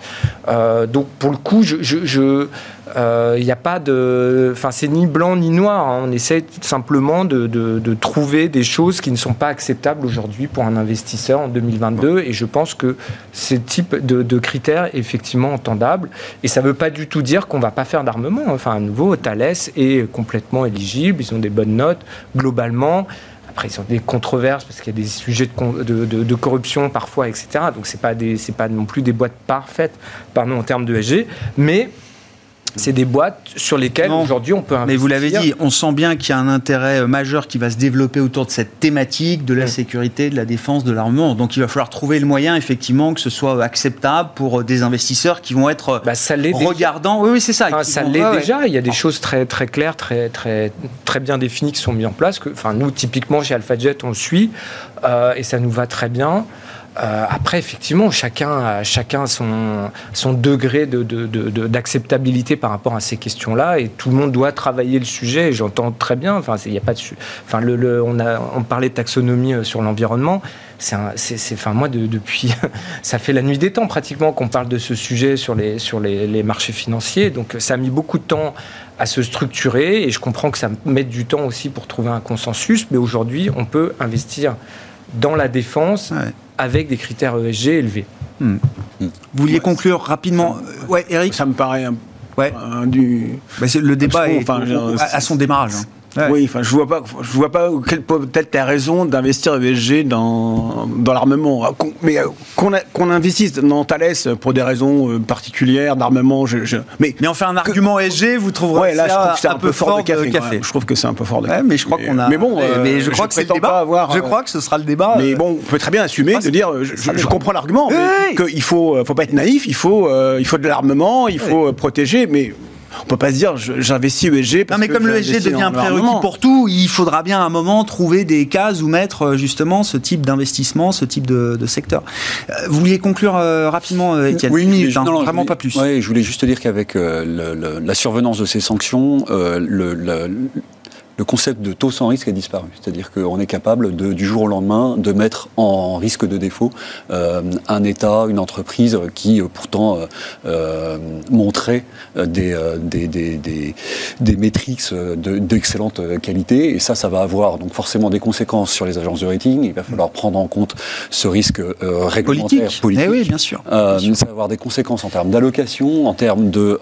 S5: Euh, donc, pour le coup, je, il euh, n'y a pas de. Enfin, c'est ni blanc ni noir. Hein. On essaie simplement de, de, trouver des choses qui ne sont pas acceptables aujourd'hui pour un investisseur en 2022. Et je pense que ce type de, critères est effectivement entendable. Et ça ne veut pas du tout dire qu'on ne va pas faire d'armement. Enfin, à nouveau, Thales est complètement éligible. Ils ont des bonnes notes globalement. Après, ils ont des controverses parce qu'il y a des sujets de, de, corruption parfois, etc. Donc, ce n'est pas, pas non plus des boîtes parfaites, pardon, en termes de SG. Mais c'est des boîtes sur lesquelles aujourd'hui on peut investir.
S1: Mais vous l'avez dit, on sent bien qu'il y a un intérêt euh, majeur qui va se développer autour de cette thématique de la sécurité, de la défense, de l'armement. Donc il va falloir trouver le moyen, effectivement, que ce soit acceptable pour euh, des investisseurs qui vont être euh, bah, ça regardants. Oui, oui, c'est ça.
S5: ça l'est déjà. Il y a des choses très, très claires, très, très, très bien définies qui sont mises en place. Que, enfin, nous, typiquement, chez AlphaJet, on le suit et ça nous va très bien. Euh, après, effectivement, chacun, chacun son, son degré d'acceptabilité de, de, par rapport à ces questions-là, et tout le monde doit travailler le sujet. Et j'entends très bien. Enfin, il a pas de, enfin, le, le, on a, on parlait de taxonomie euh, sur l'environnement. C'est, enfin, moi, de, depuis, *laughs* ça fait la nuit des temps pratiquement qu'on parle de ce sujet sur les, sur les, les marchés financiers. Donc, ça a mis beaucoup de temps à se structurer, et je comprends que ça met du temps aussi pour trouver un consensus. Mais aujourd'hui, on peut investir dans la défense avec des critères ESG élevés.
S1: Hmm. Vous vouliez conclure rapidement
S4: Ouais, Eric Ça me paraît un, ouais. du...
S1: Bah, le débat est enfin, à, son démarrage. Hein.
S4: Oui, enfin, je vois pas, je vois pas quelle peut-être ta raison d'investir ESG dans, dans l'armement. Mais euh, qu'on investisse dans Thales pour des raisons euh, particulières d'armement, je,
S1: mais mais on fait un argument ESG, vous trouverez
S4: ouais, là, je trouve que c'est un, peu fort de café. Je trouve que c'est un peu fort de
S1: café. mais je crois qu'on a.
S4: Mais bon,
S1: mais je, crois que c'est le débat. Avoir,
S4: je crois que ce sera le débat. Mais bon, on peut très bien assumer de dire, je, comprends l'argument, qu'il faut, faut pas être naïf. Il faut, il faut de l'armement, il faut protéger, mais on peut pas se dire j'investis ESG parce
S1: non mais comme le ESG devient un prérequis pour tout il faudra bien à un moment trouver des cases où mettre euh, justement ce type d'investissement ce type de, secteur. Euh, vous vouliez conclure euh, rapidement Étienne
S3: oui, minute, hein, vraiment pas plus. oui je voulais juste dire qu'avec la survenance de ces sanctions le, le concept de taux sans risque a disparu. C'est-à-dire qu'on est capable, de, du jour au lendemain, de mettre en risque de défaut euh, un État, une entreprise qui euh, pourtant euh, montrait des, des, des, des, métriques d'excellente qualité. Et ça, ça va avoir donc forcément des conséquences sur les agences de rating. Il va falloir prendre en compte ce risque réglementaire politique.
S1: Eh oui, bien sûr.
S3: Ça va avoir des conséquences en termes d'allocation, en termes de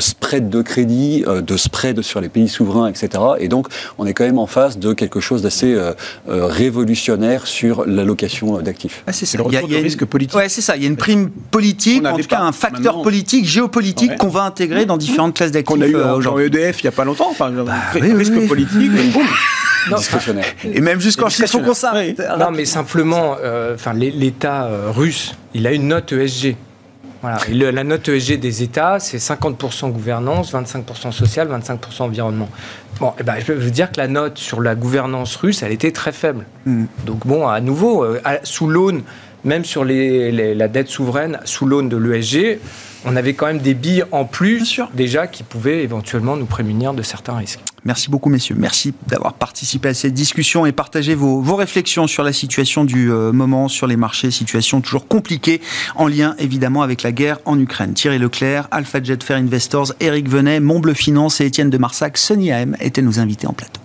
S3: spread de crédit, de spread sur les pays souverains, etc. Et donc, donc on est quand même en face de quelque chose d'assez euh, euh, révolutionnaire sur l'allocation d'actifs.
S1: Ah, c'est ça. Il y a, il y a risque politique. Ouais, c'est ça. Il y a une prime politique, en tout cas un facteur politique, géopolitique qu'on va intégrer dans différentes classes d'actifs.
S4: Qu'on a eu euh, aujourd'hui. EDF il n'y a pas longtemps. Enfin, bah, risque politique.
S1: Et même jusqu'en
S5: son concert. Non, mais simplement, enfin, l'État russe, il a une note ESG. Voilà. la note ESG des États, c'est 50% gouvernance, 25% social, 25% environnement. Bon, eh ben, je veux dire que la note sur la gouvernance russe, elle était très faible. Mm. Donc bon, à nouveau, euh, sous l'aune, même sur les, la dette souveraine, sous l'aune de l'ESG, on avait quand même des billes en plus déjà qui pouvaient éventuellement nous prémunir de certains risques.
S1: Merci beaucoup messieurs, merci d'avoir participé à cette discussion et partagé vos, réflexions sur la situation du euh, moment sur les marchés, situation toujours compliquée en lien évidemment avec la guerre en Ukraine. Thierry Leclerc, Alpha Jet Fair Investors, Eric Venet, Montbleu Finance et Étienne de Marsac, Sony AM étaient nos invités en plateau.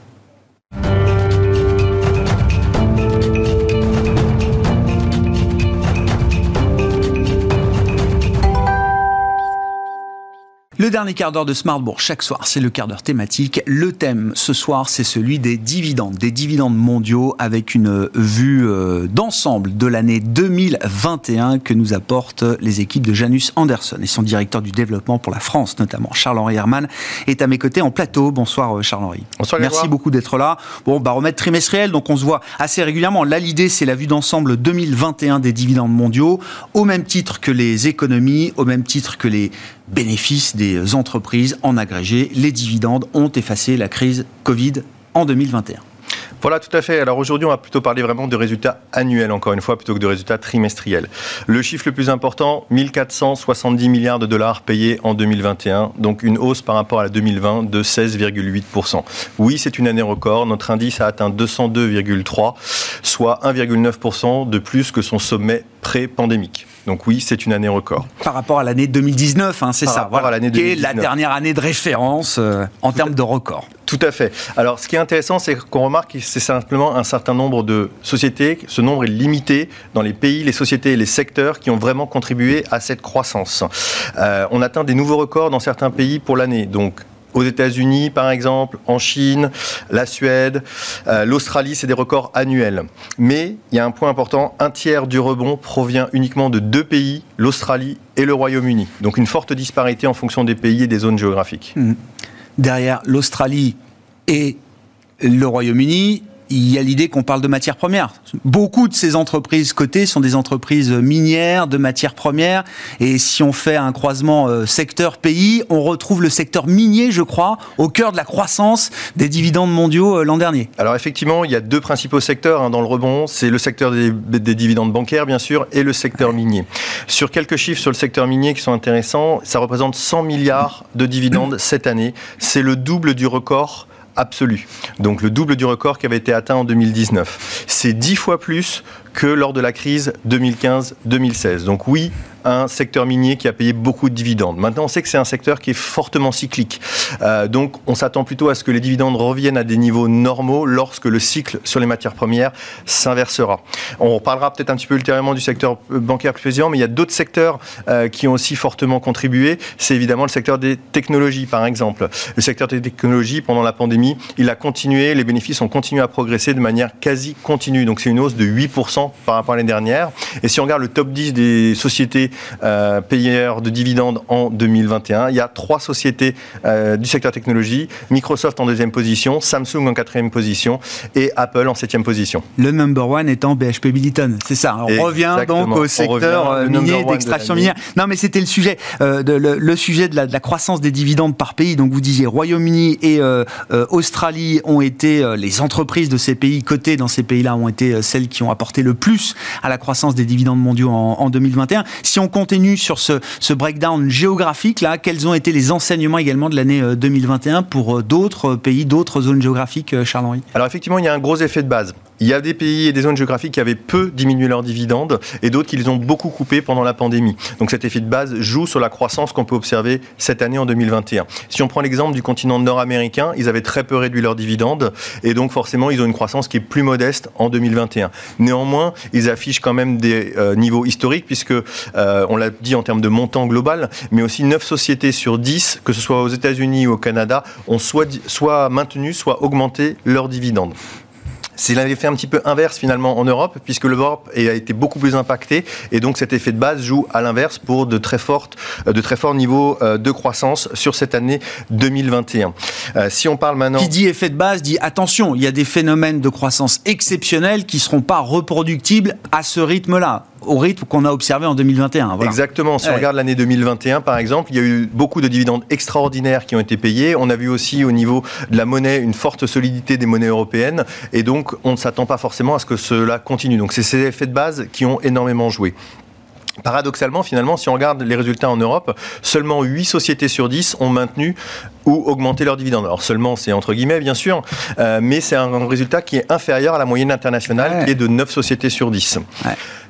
S1: Le dernier quart d'heure de Smartbourg, chaque soir, c'est le quart d'heure thématique. Le thème ce soir, c'est celui des dividendes, des dividendes mondiaux avec une vue euh, d'ensemble de l'année 2021 que nous apportent les équipes de Janus Anderson et son directeur du développement pour la France notamment. Charles-Henri Hermann est à mes côtés en plateau. Bonsoir euh, Charles-Henri.
S6: Bonsoir.
S1: Merci beaucoup d'être là. Bon, baromètre trimestriel, donc on se voit assez régulièrement. Là, l'idée, c'est la vue d'ensemble 2021 des dividendes mondiaux, au même titre que les économies, au même titre que les bénéfices des entreprises en agrégé. Les dividendes ont effacé la crise Covid en 2021.
S6: Voilà, tout à fait. Alors aujourd'hui, on va plutôt parler vraiment de résultats annuels, encore une fois, plutôt que de résultats trimestriels. Le chiffre le plus important, 1470 milliards de dollars payés en 2021, donc une hausse par rapport à la 2020 de 16,8%. Oui, c'est une année record. Notre indice a atteint 202,3, soit 1,9% de plus que son sommet pré-pandémique. Donc oui, c'est une année record.
S1: Par rapport à l'année 2019, hein, c'est ça.
S6: Voilà, à l'année
S1: Qui est la dernière année de référence euh, en termes de record.
S6: Tout à fait. Alors, ce qui est intéressant, c'est qu'on remarque que c'est simplement un certain nombre de sociétés. Ce nombre est limité dans les pays, les sociétés et les secteurs qui ont vraiment contribué à cette croissance. Euh, on atteint des nouveaux records dans certains pays pour l'année. Donc, aux États-Unis, par exemple, en Chine, la Suède, euh, l'Australie, c'est des records annuels. Mais il y a un point important, un tiers du rebond provient uniquement de deux pays, l'Australie et le Royaume-Uni. Donc une forte disparité en fonction des pays et des zones géographiques. Mmh.
S1: Derrière l'Australie et le Royaume-Uni, il y a l'idée qu'on parle de matières premières. Beaucoup de ces entreprises cotées sont des entreprises minières, de matières premières. Et si on fait un croisement euh, secteur-pays, on retrouve le secteur minier, je crois, au cœur de la croissance des dividendes mondiaux euh, l'an dernier.
S6: Alors effectivement, il y a deux principaux secteurs hein, dans le rebond. C'est le secteur des, dividendes bancaires, bien sûr, et le secteur minier. Sur quelques chiffres sur le secteur minier qui sont intéressants, ça représente 100 milliards de dividendes *clears throat* cette année. C'est le double du record absolu. Donc le double du record qui avait été atteint en 2019. C'est dix fois plus que lors de la crise 2015-2016. Donc oui, un secteur minier qui a payé beaucoup de dividendes. Maintenant, on sait que c'est un secteur qui est fortement cyclique. Euh, donc, on s'attend plutôt à ce que les dividendes reviennent à des niveaux normaux lorsque le cycle sur les matières premières s'inversera. On reparlera peut-être un petit peu ultérieurement du secteur bancaire plus précisément, mais il y a d'autres secteurs euh, qui ont aussi fortement contribué. C'est évidemment le secteur des technologies, par exemple. Le secteur des technologies, pendant la pandémie, il a continué, les bénéfices ont continué à progresser de manière quasi continue. Donc, c'est une hausse de 8% par rapport à l'année dernière. Et si on regarde le top 10 des sociétés euh, payeurs de dividendes en 2021. Il y a trois sociétés euh, du secteur technologie, Microsoft en deuxième position, Samsung en quatrième position et Apple en septième position.
S1: Le number one étant BHP Billiton, c'est ça. On revient donc au secteur euh, minier d'extraction minière. Non, mais c'était le sujet, de, le, sujet de la, de la, croissance des dividendes par pays. Donc vous disiez Royaume-Uni et Australie ont été les entreprises de ces pays cotées dans ces pays-là ont été celles qui ont apporté le plus à la croissance des dividendes mondiaux en, en 2021. Si on on continue sur ce, ce breakdown géographique, là, quels ont été les enseignements également de l'année 2021 euh, pour euh, d'autres euh, pays, d'autres zones géographiques, Charles-Henri?
S6: Alors effectivement, il y a un gros effet de base. Il y a des pays et des zones géographiques qui avaient peu diminué leurs dividendes et d'autres qui les ont beaucoup coupés pendant la pandémie. Donc cet effet de base joue sur la croissance qu'on peut observer cette année en 2021. Si on prend l'exemple du continent nord-américain, ils avaient très peu réduit leurs dividendes et donc forcément ils ont une croissance qui est plus modeste en 2021. Néanmoins, ils affichent quand même des euh, niveaux historiques puisque euh, on l'a dit en termes de montant global, mais aussi 9 sociétés sur 10, que ce soit aux États-Unis ou au Canada, ont soit, soit maintenu, soit augmenté leurs dividendes. C'est l'effet un petit peu inverse finalement en Europe, puisque l'Europe a été beaucoup plus impactée, et donc cet effet de base joue à l'inverse pour de très, fortes, euh, de très forts niveaux euh, de croissance sur cette année 2021. Euh, si on parle maintenant...
S1: Qui dit effet de base dit attention, il y a des phénomènes de croissance exceptionnels qui ne seront pas reproductibles à ce rythme-là au rythme qu'on a observé en 2021.
S6: Exactement. Si on regarde l'année 2021, par exemple, il y a eu beaucoup de dividendes extraordinaires qui ont été payés. On a vu aussi au niveau de la monnaie une forte solidité des monnaies européennes. Et donc, on ne s'attend pas forcément à ce que cela continue. Donc, c'est ces effets de base qui ont énormément joué. Paradoxalement, finalement, si on regarde les résultats en Europe, seulement 8 sociétés sur 10 ont maintenu ou augmenter leurs dividendes. Alors seulement, c'est entre guillemets, bien sûr, euh, mais c'est un résultat qui est inférieur à la moyenne internationale, qui est de 9 sociétés sur 10.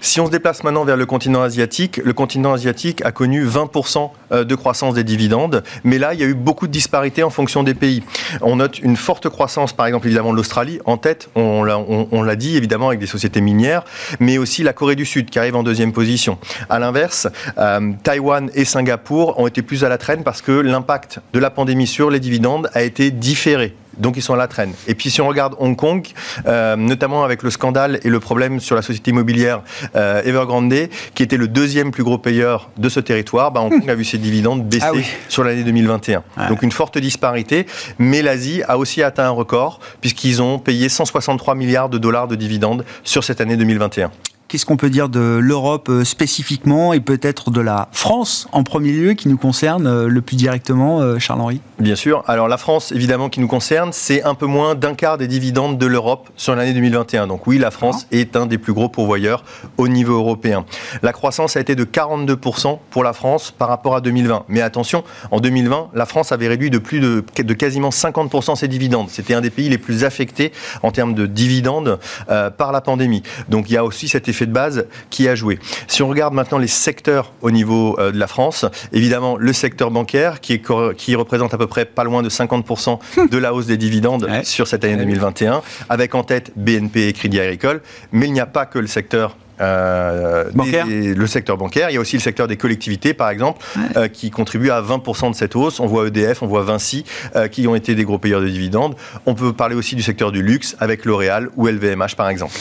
S6: Si on se déplace maintenant vers le continent asiatique, le continent asiatique a connu 20% euh, de croissance des dividendes, mais là, il y a eu beaucoup de disparités en fonction des pays. On note une forte croissance, par exemple, évidemment, de l'Australie, en tête, on l'a dit, évidemment, avec des sociétés minières, mais aussi la Corée du Sud, qui arrive en deuxième position. À l'inverse, euh, Taïwan et Singapour ont été plus à la traîne parce que l'impact de la pandémie sur les dividendes a été différé. Donc ils sont à la traîne. Et puis si on regarde Hong Kong, euh, notamment avec le scandale et le problème sur la société immobilière euh, Evergrande, qui était le deuxième plus gros payeur de ce territoire, bah, Hong Kong a vu ses dividendes baisser ah sur l'année 2021. Donc une forte disparité. Mais l'Asie a aussi atteint un record puisqu'ils ont payé 163 milliards de dollars de dividendes sur cette année 2021.
S1: Qu'est-ce qu'on peut dire de l'Europe euh, spécifiquement et peut-être de la France en premier lieu qui nous concerne euh, le plus directement, euh, Charles-Henri?
S6: Bien sûr. Alors la France, évidemment, qui nous concerne, c'est un peu moins d'un quart des dividendes de l'Europe sur l'année 2021. Donc oui, la France ah. est un des plus gros pourvoyeurs au niveau européen. La croissance a été de 42% pour la France par rapport à 2020. Mais attention, en 2020, la France avait réduit de plus de, de quasiment 50% ses dividendes. C'était un des pays les plus affectés en termes de dividendes par la pandémie. Donc il y a aussi cet effet de base qui a joué. Si on regarde maintenant les secteurs au niveau euh, de la France, évidemment le secteur bancaire qui, est, qui représente à peu près pas loin de 50% de la hausse des dividendes sur cette année 2021, avec en tête BNP et Crédit Agricole. Mais il n'y a pas que le secteur euh, bancaire. le secteur bancaire. Il y a aussi le secteur des collectivités, par exemple, euh, qui contribue à 20% de cette hausse. On voit EDF, on voit Vinci, qui ont été des gros payeurs de dividendes. On peut parler aussi du secteur du luxe, avec L'Oréal ou LVMH, par exemple.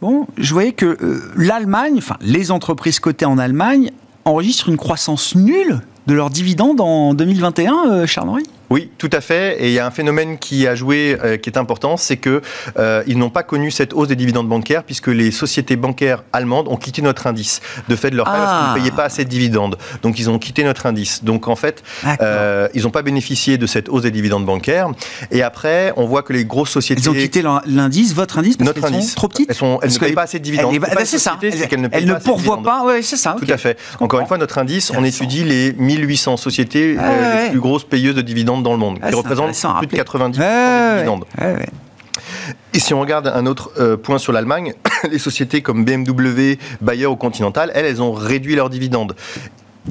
S1: Bon, je voyais que euh, l'Allemagne, enfin les entreprises cotées en Allemagne, enregistrent une croissance nulle de leurs dividendes en 2021, euh, Charles-Henri?
S6: Oui, tout à fait. Et il y a un phénomène qui a joué, euh, qui est important, c'est que euh, ils n'ont pas connu cette hausse des dividendes bancaires puisque les sociétés bancaires allemandes ont quitté notre indice. De fait de leur qu'ils ne
S1: Ah.
S6: payaient pas assez de dividendes. Donc ils ont quitté notre indice. Donc en fait, euh, ils n'ont pas bénéficié de cette hausse des dividendes bancaires. Et après, on voit que les grosses sociétés
S1: Ils ont quitté l'in- l'indice, votre indice, parce
S6: notre indice.
S1: sont trop petites?
S6: Elles, sont, elles
S1: Parce
S6: ne payent pas assez de dividendes.
S1: Bah, c'est ça.
S6: société, c'est
S1: Elle,
S6: qu'elles ne
S1: elle
S6: pas
S1: ne. Ouais, c'est ça.
S6: Tout à fait. Encore une fois, notre indice, on étudie les 1800 sociétés
S1: Ah ouais.
S6: les plus grosses payeuses de dividendes dans le monde,
S1: Ah,
S6: qui
S1: à
S6: plus de
S1: rappeler.
S6: 90%
S1: Ouais,
S6: des dividendes.
S1: ouais.
S6: Et si on regarde un autre euh, point sur l'Allemagne, *coughs* les sociétés comme BMW, Bayer ou Continental, elles, elles ont réduit leurs dividendes.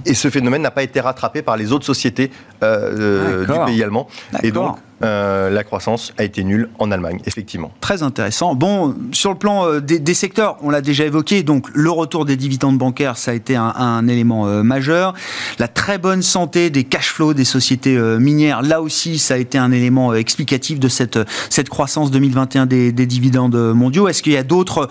S6: Et ce phénomène n'a pas été rattrapé par les autres sociétés euh, euh, du pays allemand. Et donc, euh, la croissance a été nulle en Allemagne, effectivement.
S1: Très intéressant. Bon, sur le plan euh, des, des secteurs, on l'a déjà évoqué, donc le retour des dividendes bancaires, ça a été un, un élément euh, majeur. La très bonne santé des cash flows des sociétés minières, là aussi, ça a été un élément explicatif de cette, cette croissance 2021 des, des dividendes mondiaux. Est-ce qu'il y a d'autres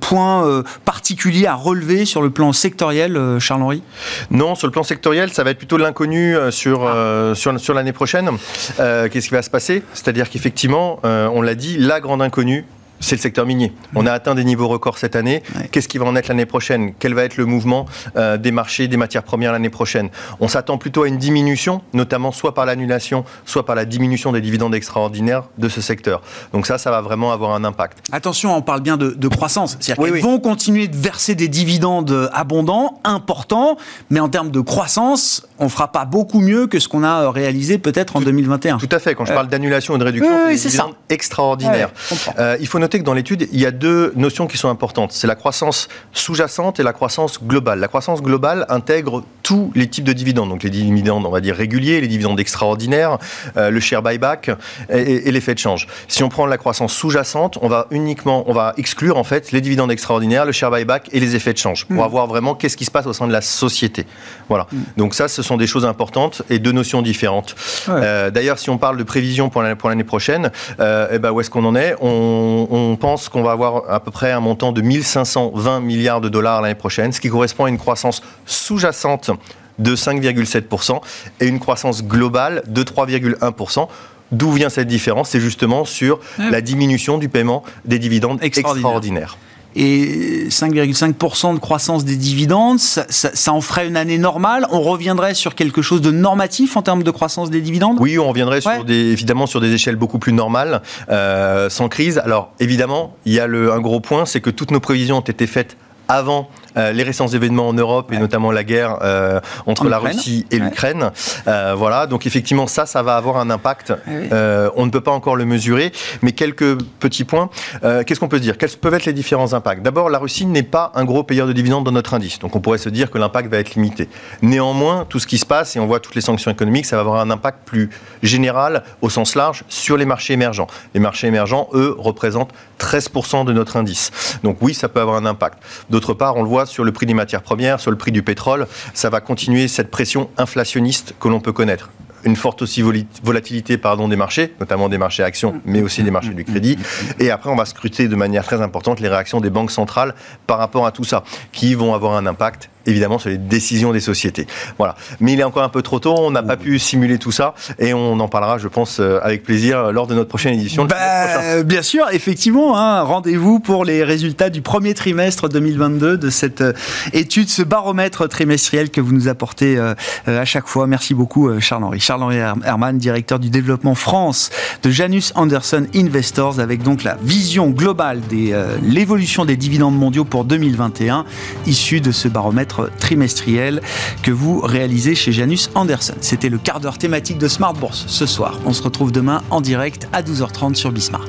S1: points particuliers à relever sur le plan sectoriel, Charles-Henri?
S6: Non, sur le plan sectoriel, ça va être plutôt l'inconnu sur, euh, sur, sur l'année prochaine. Qu'est-ce qui va se passer. C'est-à-dire qu'effectivement, euh, on l'a dit, la grande inconnue, c'est le secteur minier. On a atteint des niveaux records cette année.
S1: Ouais.
S6: Qu'est-ce qui va en être l'année prochaine? Quel va être le mouvement euh, des marchés des matières premières l'année prochaine? On s'attend plutôt à une diminution, notamment soit par l'annulation, soit par la diminution des dividendes extraordinaires de ce secteur. Donc ça, ça va vraiment avoir un impact.
S1: Attention, on parle bien de, de croissance. C'est-à-dire
S6: Oui,
S1: qu'elles
S6: oui.
S1: vont continuer de verser des dividendes abondants, importants, mais en termes de croissance, on fera pas beaucoup mieux que ce qu'on a réalisé peut-être en 2021.
S6: Tout à fait. Quand je
S1: Euh,
S6: parle d'annulation et de réduction,
S1: oui,
S6: c'est des
S1: ça.
S6: dividendes extraordinaires. Euh, il faut noter que dans l'étude, il y a deux notions qui sont importantes. C'est la croissance sous-jacente et la croissance globale. La croissance globale intègre tous les types de dividendes. Donc les dividendes, on va dire réguliers, les dividendes extraordinaires, euh, le share buyback et, et- et l'effet de change. Si on prend la croissance sous-jacente, on va uniquement, on va exclure en fait les dividendes extraordinaires, le share buyback et les effets de change pour avoir vraiment qu'est-ce qui se passe au sein de la société. Voilà. Donc ça, ce sont des choses importantes et deux notions différentes.
S1: Ouais.
S6: Euh, D'ailleurs, si on parle de prévision pour l'année pour l'année prochaine, euh, eh ben, où est-ce qu'on en est? On, on pense qu'on va avoir à peu près un montant de 1520 milliards de dollars l'année prochaine, ce qui correspond à une croissance sous-jacente de 5,7% et une croissance globale de 3,1%. D'où vient cette différence? C'est justement sur
S1: Ouais.
S6: la diminution du paiement des dividendes
S1: Extraordinaire.
S6: extraordinaires.
S1: Et 5,5% de croissance des dividendes, ça, ça- ça en ferait une année normale. On reviendrait sur quelque chose de normatif en termes de croissance des dividendes?
S6: Oui, on reviendrait
S1: Ouais.
S6: sur des, évidemment sur des échelles beaucoup plus normales, euh, sans crise. Alors évidemment, il y a le, un gros point, c'est que toutes nos prévisions ont été faites avant euh, les récents événements en Europe et notamment la guerre euh, entre
S1: En
S6: la
S1: Ukraine.
S6: Russie et
S1: Ouais.
S6: l'Ukraine. Euh, voilà, donc effectivement ça, ça va avoir un impact.
S1: oui.
S6: Euh, on ne peut pas encore le mesurer, mais quelques petits points. Qu'est-ce qu'on peut se dire? Quels peuvent être les différents impacts? D'abord, la Russie n'est pas un gros payeur de dividendes dans notre indice, donc on pourrait se dire que l'impact va être limité. Néanmoins, tout ce qui se passe, et on voit toutes les sanctions économiques, ça va avoir un impact plus général, au sens large, sur les marchés émergents. Les marchés émergents, eux, représentent 13% de notre indice. Donc oui, ça peut avoir un impact. D'autre part, on le voit sur le prix des matières premières, sur le prix du pétrole, ça va continuer cette pression inflationniste que l'on peut connaître une forte volatilité pardon, des marchés, notamment des marchés actions, mais aussi des marchés du crédit. Et après, on va scruter de manière très importante les réactions des banques centrales par rapport à tout ça, qui vont avoir un impact évidemment sur les décisions des sociétés. Voilà. Mais il est encore un peu trop tôt, on n'a pas pu simuler tout ça, et on en parlera, je pense, euh, avec plaisir euh, lors de notre prochaine édition.
S1: Bah, bien sûr, effectivement, hein, rendez-vous pour les résultats du premier trimestre 2022 de cette euh, étude, ce baromètre trimestriel que vous nous apportez à chaque fois. Merci beaucoup, Charles-Henri. Charles-Henri Her- Herman, directeur du développement France de Janus Anderson Investors, avec donc la vision globale de l'évolution des dividendes mondiaux pour 2021, issue de ce baromètre trimestriel que vous réalisez chez Janus Anderson. C'était le quart d'heure thématique de Smart Bourse ce soir. On se retrouve demain en direct à 12h30 sur Bismart.